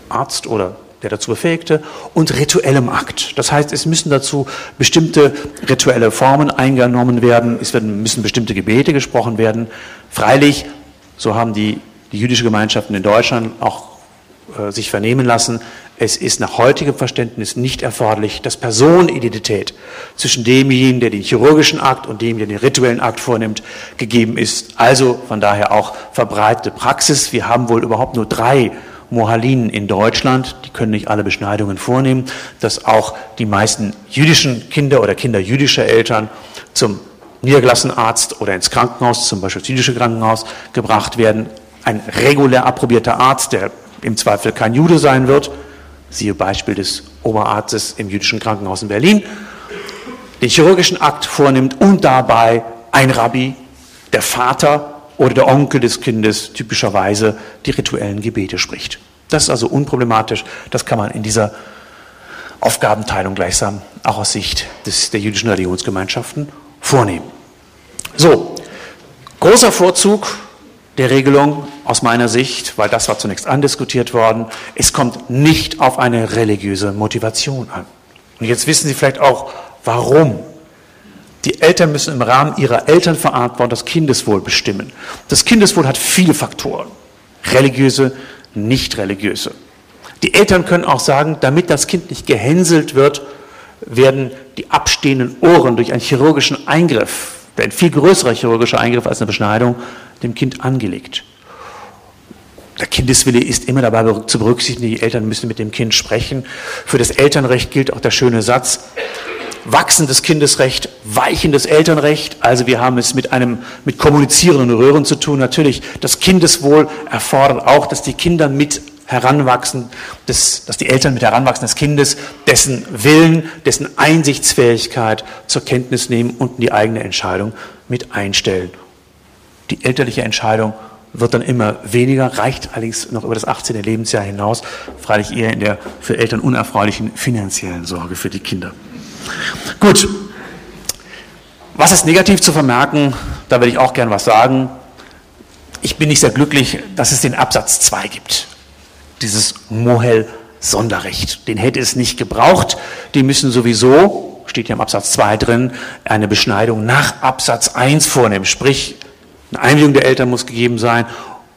Arzt oder der dazu befähigte, und rituellem Akt. Das heißt, es müssen dazu bestimmte rituelle Formen eingenommen werden, es müssen bestimmte Gebete gesprochen werden. Freilich, so haben die, die jüdische Gemeinschaften in Deutschland auch äh, sich vernehmen lassen, es ist nach heutigem Verständnis nicht erforderlich, dass Personenidentität zwischen demjenigen, der den chirurgischen Akt und dem, der den rituellen Akt vornimmt, gegeben ist. Also von daher auch verbreitete Praxis. Wir haben wohl überhaupt nur drei Mohalinen in Deutschland, die können nicht alle Beschneidungen vornehmen, dass auch die meisten jüdischen Kinder oder Kinder jüdischer Eltern zum niedergelassenen Arzt oder ins Krankenhaus, zum Beispiel das jüdische Krankenhaus, gebracht werden. Ein regulär approbierter Arzt, der im Zweifel kein Jude sein wird, siehe Beispiel des Oberarztes im jüdischen Krankenhaus in Berlin, den chirurgischen Akt vornimmt und dabei ein Rabbi, der Vater oder der Onkel des Kindes typischerweise die rituellen Gebete spricht. Das ist also unproblematisch, das kann man in dieser Aufgabenteilung gleichsam auch aus Sicht des, der jüdischen Religionsgemeinschaften vornehmen. So, großer Vorzug der Regelung aus meiner Sicht, weil das war zunächst andiskutiert worden, es kommt nicht auf eine religiöse Motivation an. Und jetzt wissen Sie vielleicht auch, warum. Die Eltern müssen im Rahmen ihrer Elternverantwortung das Kindeswohl bestimmen. Das Kindeswohl hat viele Faktoren. Religiöse, nicht religiöse. Die Eltern können auch sagen, damit das Kind nicht gehänselt wird, werden die abstehenden Ohren durch einen chirurgischen Eingriff, ein viel größerer chirurgischer Eingriff als eine Beschneidung, dem Kind angelegt. Der Kindeswille ist immer dabei zu berücksichtigen, die Eltern müssen mit dem Kind sprechen. Für das Elternrecht gilt auch der schöne Satz, wachsendes Kindesrecht, weichendes Elternrecht. Also wir haben es mit einem, mit kommunizierenden Röhren zu tun. Natürlich, das Kindeswohl erfordert auch, dass die Kinder mit Heranwachsen, des, dass die Eltern mit Heranwachsen des Kindes dessen Willen, dessen Einsichtsfähigkeit zur Kenntnis nehmen und die eigene Entscheidung mit einstellen. Die elterliche Entscheidung wird dann immer weniger, reicht allerdings noch über das 18. Lebensjahr hinaus, freilich eher in der für Eltern unerfreulichen finanziellen Sorge für die Kinder. Gut, was ist negativ zu vermerken? Da will ich auch gern was sagen. Ich bin nicht sehr glücklich, dass es den Absatz 2 gibt. Dieses Mohel-Sonderrecht. Den hätte es nicht gebraucht. Die müssen sowieso, steht ja im Absatz 2 drin, eine Beschneidung nach Absatz 1 vornehmen. Sprich, eine Einwilligung der Eltern muss gegeben sein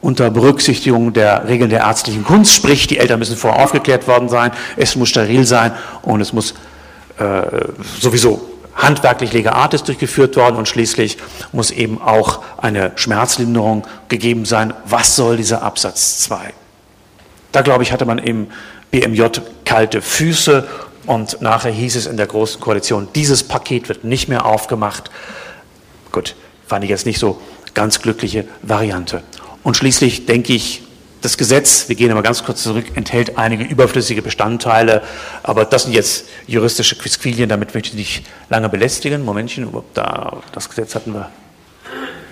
unter Berücksichtigung der Regeln der ärztlichen Kunst, sprich die Eltern müssen vorher aufgeklärt worden sein, es muss steril sein und es muss äh, sowieso handwerklich Lega Artis durchgeführt worden und schließlich muss eben auch eine Schmerzlinderung gegeben sein. Was soll dieser Absatz 2? Da glaube ich, hatte man im BMJ kalte Füße und nachher hieß es in der Großen Koalition, dieses Paket wird nicht mehr aufgemacht. Gut, fand ich jetzt nicht so ganz glückliche Variante. Und schließlich denke ich, das Gesetz, wir gehen aber ganz kurz zurück, enthält einige überflüssige Bestandteile, aber das sind jetzt juristische Quisquilien, damit möchte ich nicht lange belästigen. Momentchen, da, das Gesetz hatten wir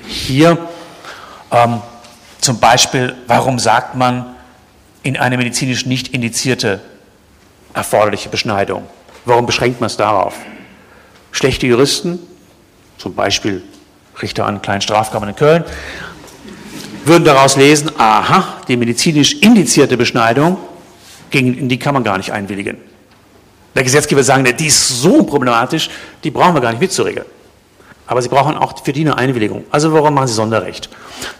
hier. Ähm, zum Beispiel, warum sagt man in eine medizinisch nicht indizierte erforderliche Beschneidung? Warum beschränkt man es darauf? Schlechte Juristen, zum Beispiel Richter an kleinen Strafkammern in Köln, würden daraus lesen, aha, die medizinisch indizierte Beschneidung, in die kann man gar nicht einwilligen. Der Gesetzgeber sagen, die ist so problematisch, die brauchen wir gar nicht mitzuregeln. Aber sie brauchen auch für die eine Einwilligung. Also warum machen sie Sonderrecht?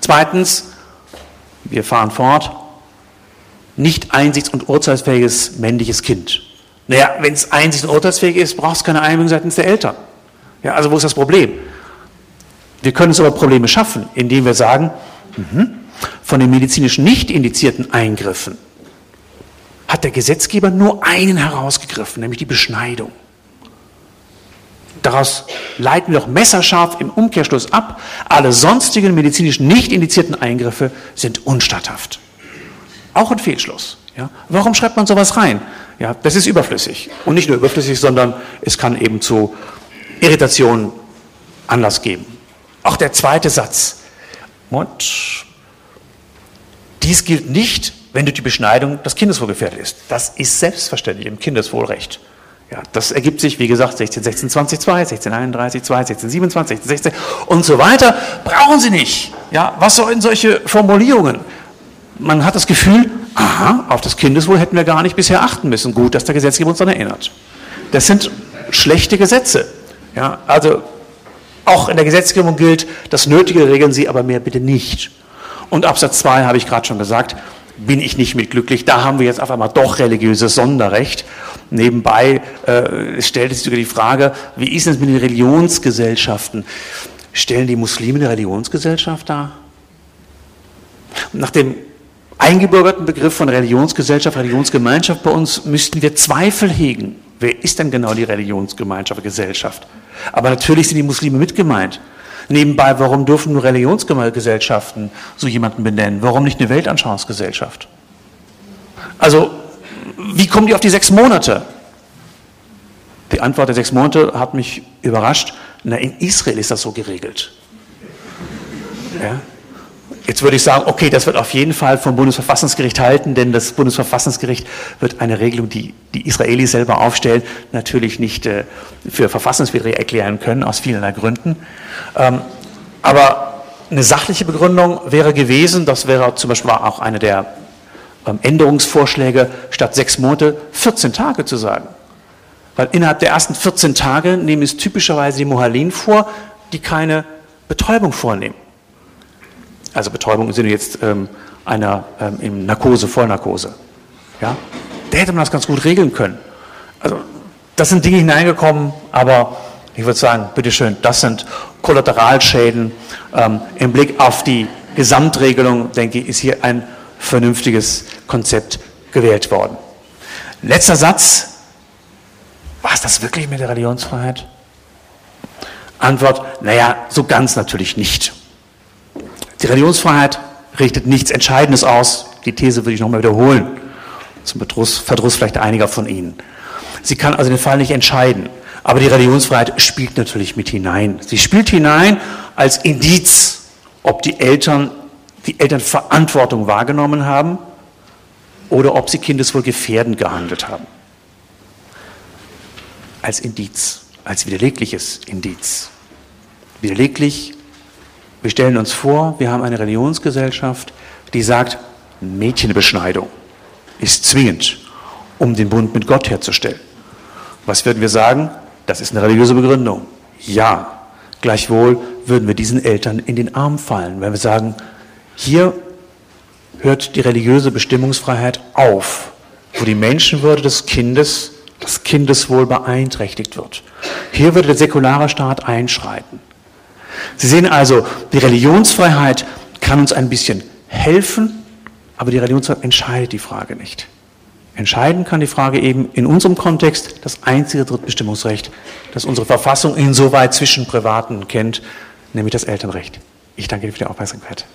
Zweitens, wir fahren fort, nicht einsichts- und urteilsfähiges männliches Kind. Naja, wenn es einsichts- und urteilsfähig ist, braucht es keine Einwilligung seitens der Eltern. Ja, also wo ist das Problem? Wir können uns aber Probleme schaffen, indem wir sagen, Mhm. Von den medizinisch nicht indizierten Eingriffen hat der Gesetzgeber nur einen herausgegriffen, nämlich die Beschneidung. Daraus leiten wir doch messerscharf im Umkehrschluss ab, alle sonstigen medizinisch nicht indizierten Eingriffe sind unstatthaft. Auch ein Fehlschluss. Ja? Warum schreibt man sowas rein? Ja, das ist überflüssig. Und nicht nur überflüssig, sondern es kann eben zu Irritationen Anlass geben. Auch der zweite Satz. Und dies gilt nicht, wenn durch die Beschneidung das Kindeswohl gefährdet ist. Das ist selbstverständlich im Kindeswohlrecht. Ja, das ergibt sich, wie gesagt, 16, 16, 20, 2, 16, 31, 2, 16, 27, 16, 16 und so weiter. Brauchen Sie nicht. Ja, was sollen solche Formulierungen? Man hat das Gefühl, aha, auf das Kindeswohl hätten wir gar nicht bisher achten müssen. Gut, dass der Gesetzgeber uns daran erinnert. Das sind schlechte Gesetze. Ja, also auch in der Gesetzgebung gilt, das Nötige regeln Sie, aber mehr bitte nicht. Und Absatz 2 habe ich gerade schon gesagt, bin ich nicht mit glücklich. Da haben wir jetzt auf einmal doch religiöses Sonderrecht. Nebenbei äh, stellt sich sogar die Frage, wie ist es mit den Religionsgesellschaften? Stellen die Muslime eine Religionsgesellschaft dar? Nach dem eingebürgerten Begriff von Religionsgesellschaft, Religionsgemeinschaft bei uns müssten wir Zweifel hegen. Wer ist denn genau die Religionsgemeinschaft, Gesellschaft? Aber natürlich sind die Muslime mit gemeint. Nebenbei, warum dürfen nur Religionsgesellschaften so jemanden benennen? Warum nicht eine Weltanschauungsgesellschaft? Also, wie kommen die auf die sechs Monate? Die Antwort der sechs Monate hat mich überrascht. Na, in Israel ist das so geregelt. Ja? Jetzt würde ich sagen, okay, das wird auf jeden Fall vom Bundesverfassungsgericht halten, denn das Bundesverfassungsgericht wird eine Regelung, die die Israelis selber aufstellen, natürlich nicht äh, für verfassungswidrig erklären können, aus vielerlei Gründen. Ähm, aber eine sachliche Begründung wäre gewesen, das wäre zum Beispiel auch eine der ähm, Änderungsvorschläge, statt sechs Monate 14 Tage zu sagen. Weil innerhalb der ersten 14 Tage nehmen es typischerweise die Mohalin vor, die keine Betäubung vornehmen also Betäubung im Sinne jetzt ähm, einer ähm, in Narkose, Vollnarkose. Ja? Da hätte man das ganz gut regeln können. Also das sind Dinge hineingekommen, aber ich würde sagen, bitteschön, das sind Kollateralschäden. Ähm, Im Blick auf die Gesamtregelung, denke ich, ist hier ein vernünftiges Konzept gewählt worden. Letzter Satz. War es das wirklich mit der Religionsfreiheit? Antwort, naja, so ganz natürlich nicht. Die Religionsfreiheit richtet nichts Entscheidendes aus Die These würde ich nochmal wiederholen, zum Verdruss, Verdruss vielleicht einiger von Ihnen. Sie kann also den Fall nicht entscheiden. Aber die Religionsfreiheit spielt natürlich mit hinein. Sie spielt hinein als Indiz, ob die Eltern, die Eltern Verantwortung wahrgenommen haben oder ob sie kindeswohl gefährdend gehandelt haben. Als Indiz, als widerlegliches Indiz. Widerleglich, wir stellen uns vor, wir haben eine Religionsgesellschaft, die sagt, Mädchenbeschneidung ist zwingend, um den Bund mit Gott herzustellen. Was würden wir sagen? Das ist eine religiöse Begründung. Ja. Gleichwohl würden wir diesen Eltern in den Arm fallen, wenn wir sagen, hier hört die religiöse Bestimmungsfreiheit auf, wo die Menschenwürde des Kindes, das Kindeswohl beeinträchtigt wird. Hier würde der säkulare Staat einschreiten. Sie sehen also, die Religionsfreiheit kann uns ein bisschen helfen, aber die Religionsfreiheit entscheidet die Frage nicht. Entscheiden kann die Frage eben in unserem Kontext das einzige Drittbestimmungsrecht, das unsere Verfassung insoweit zwischen Privaten kennt, nämlich das Elternrecht. Ich danke dir für die Aufmerksamkeit.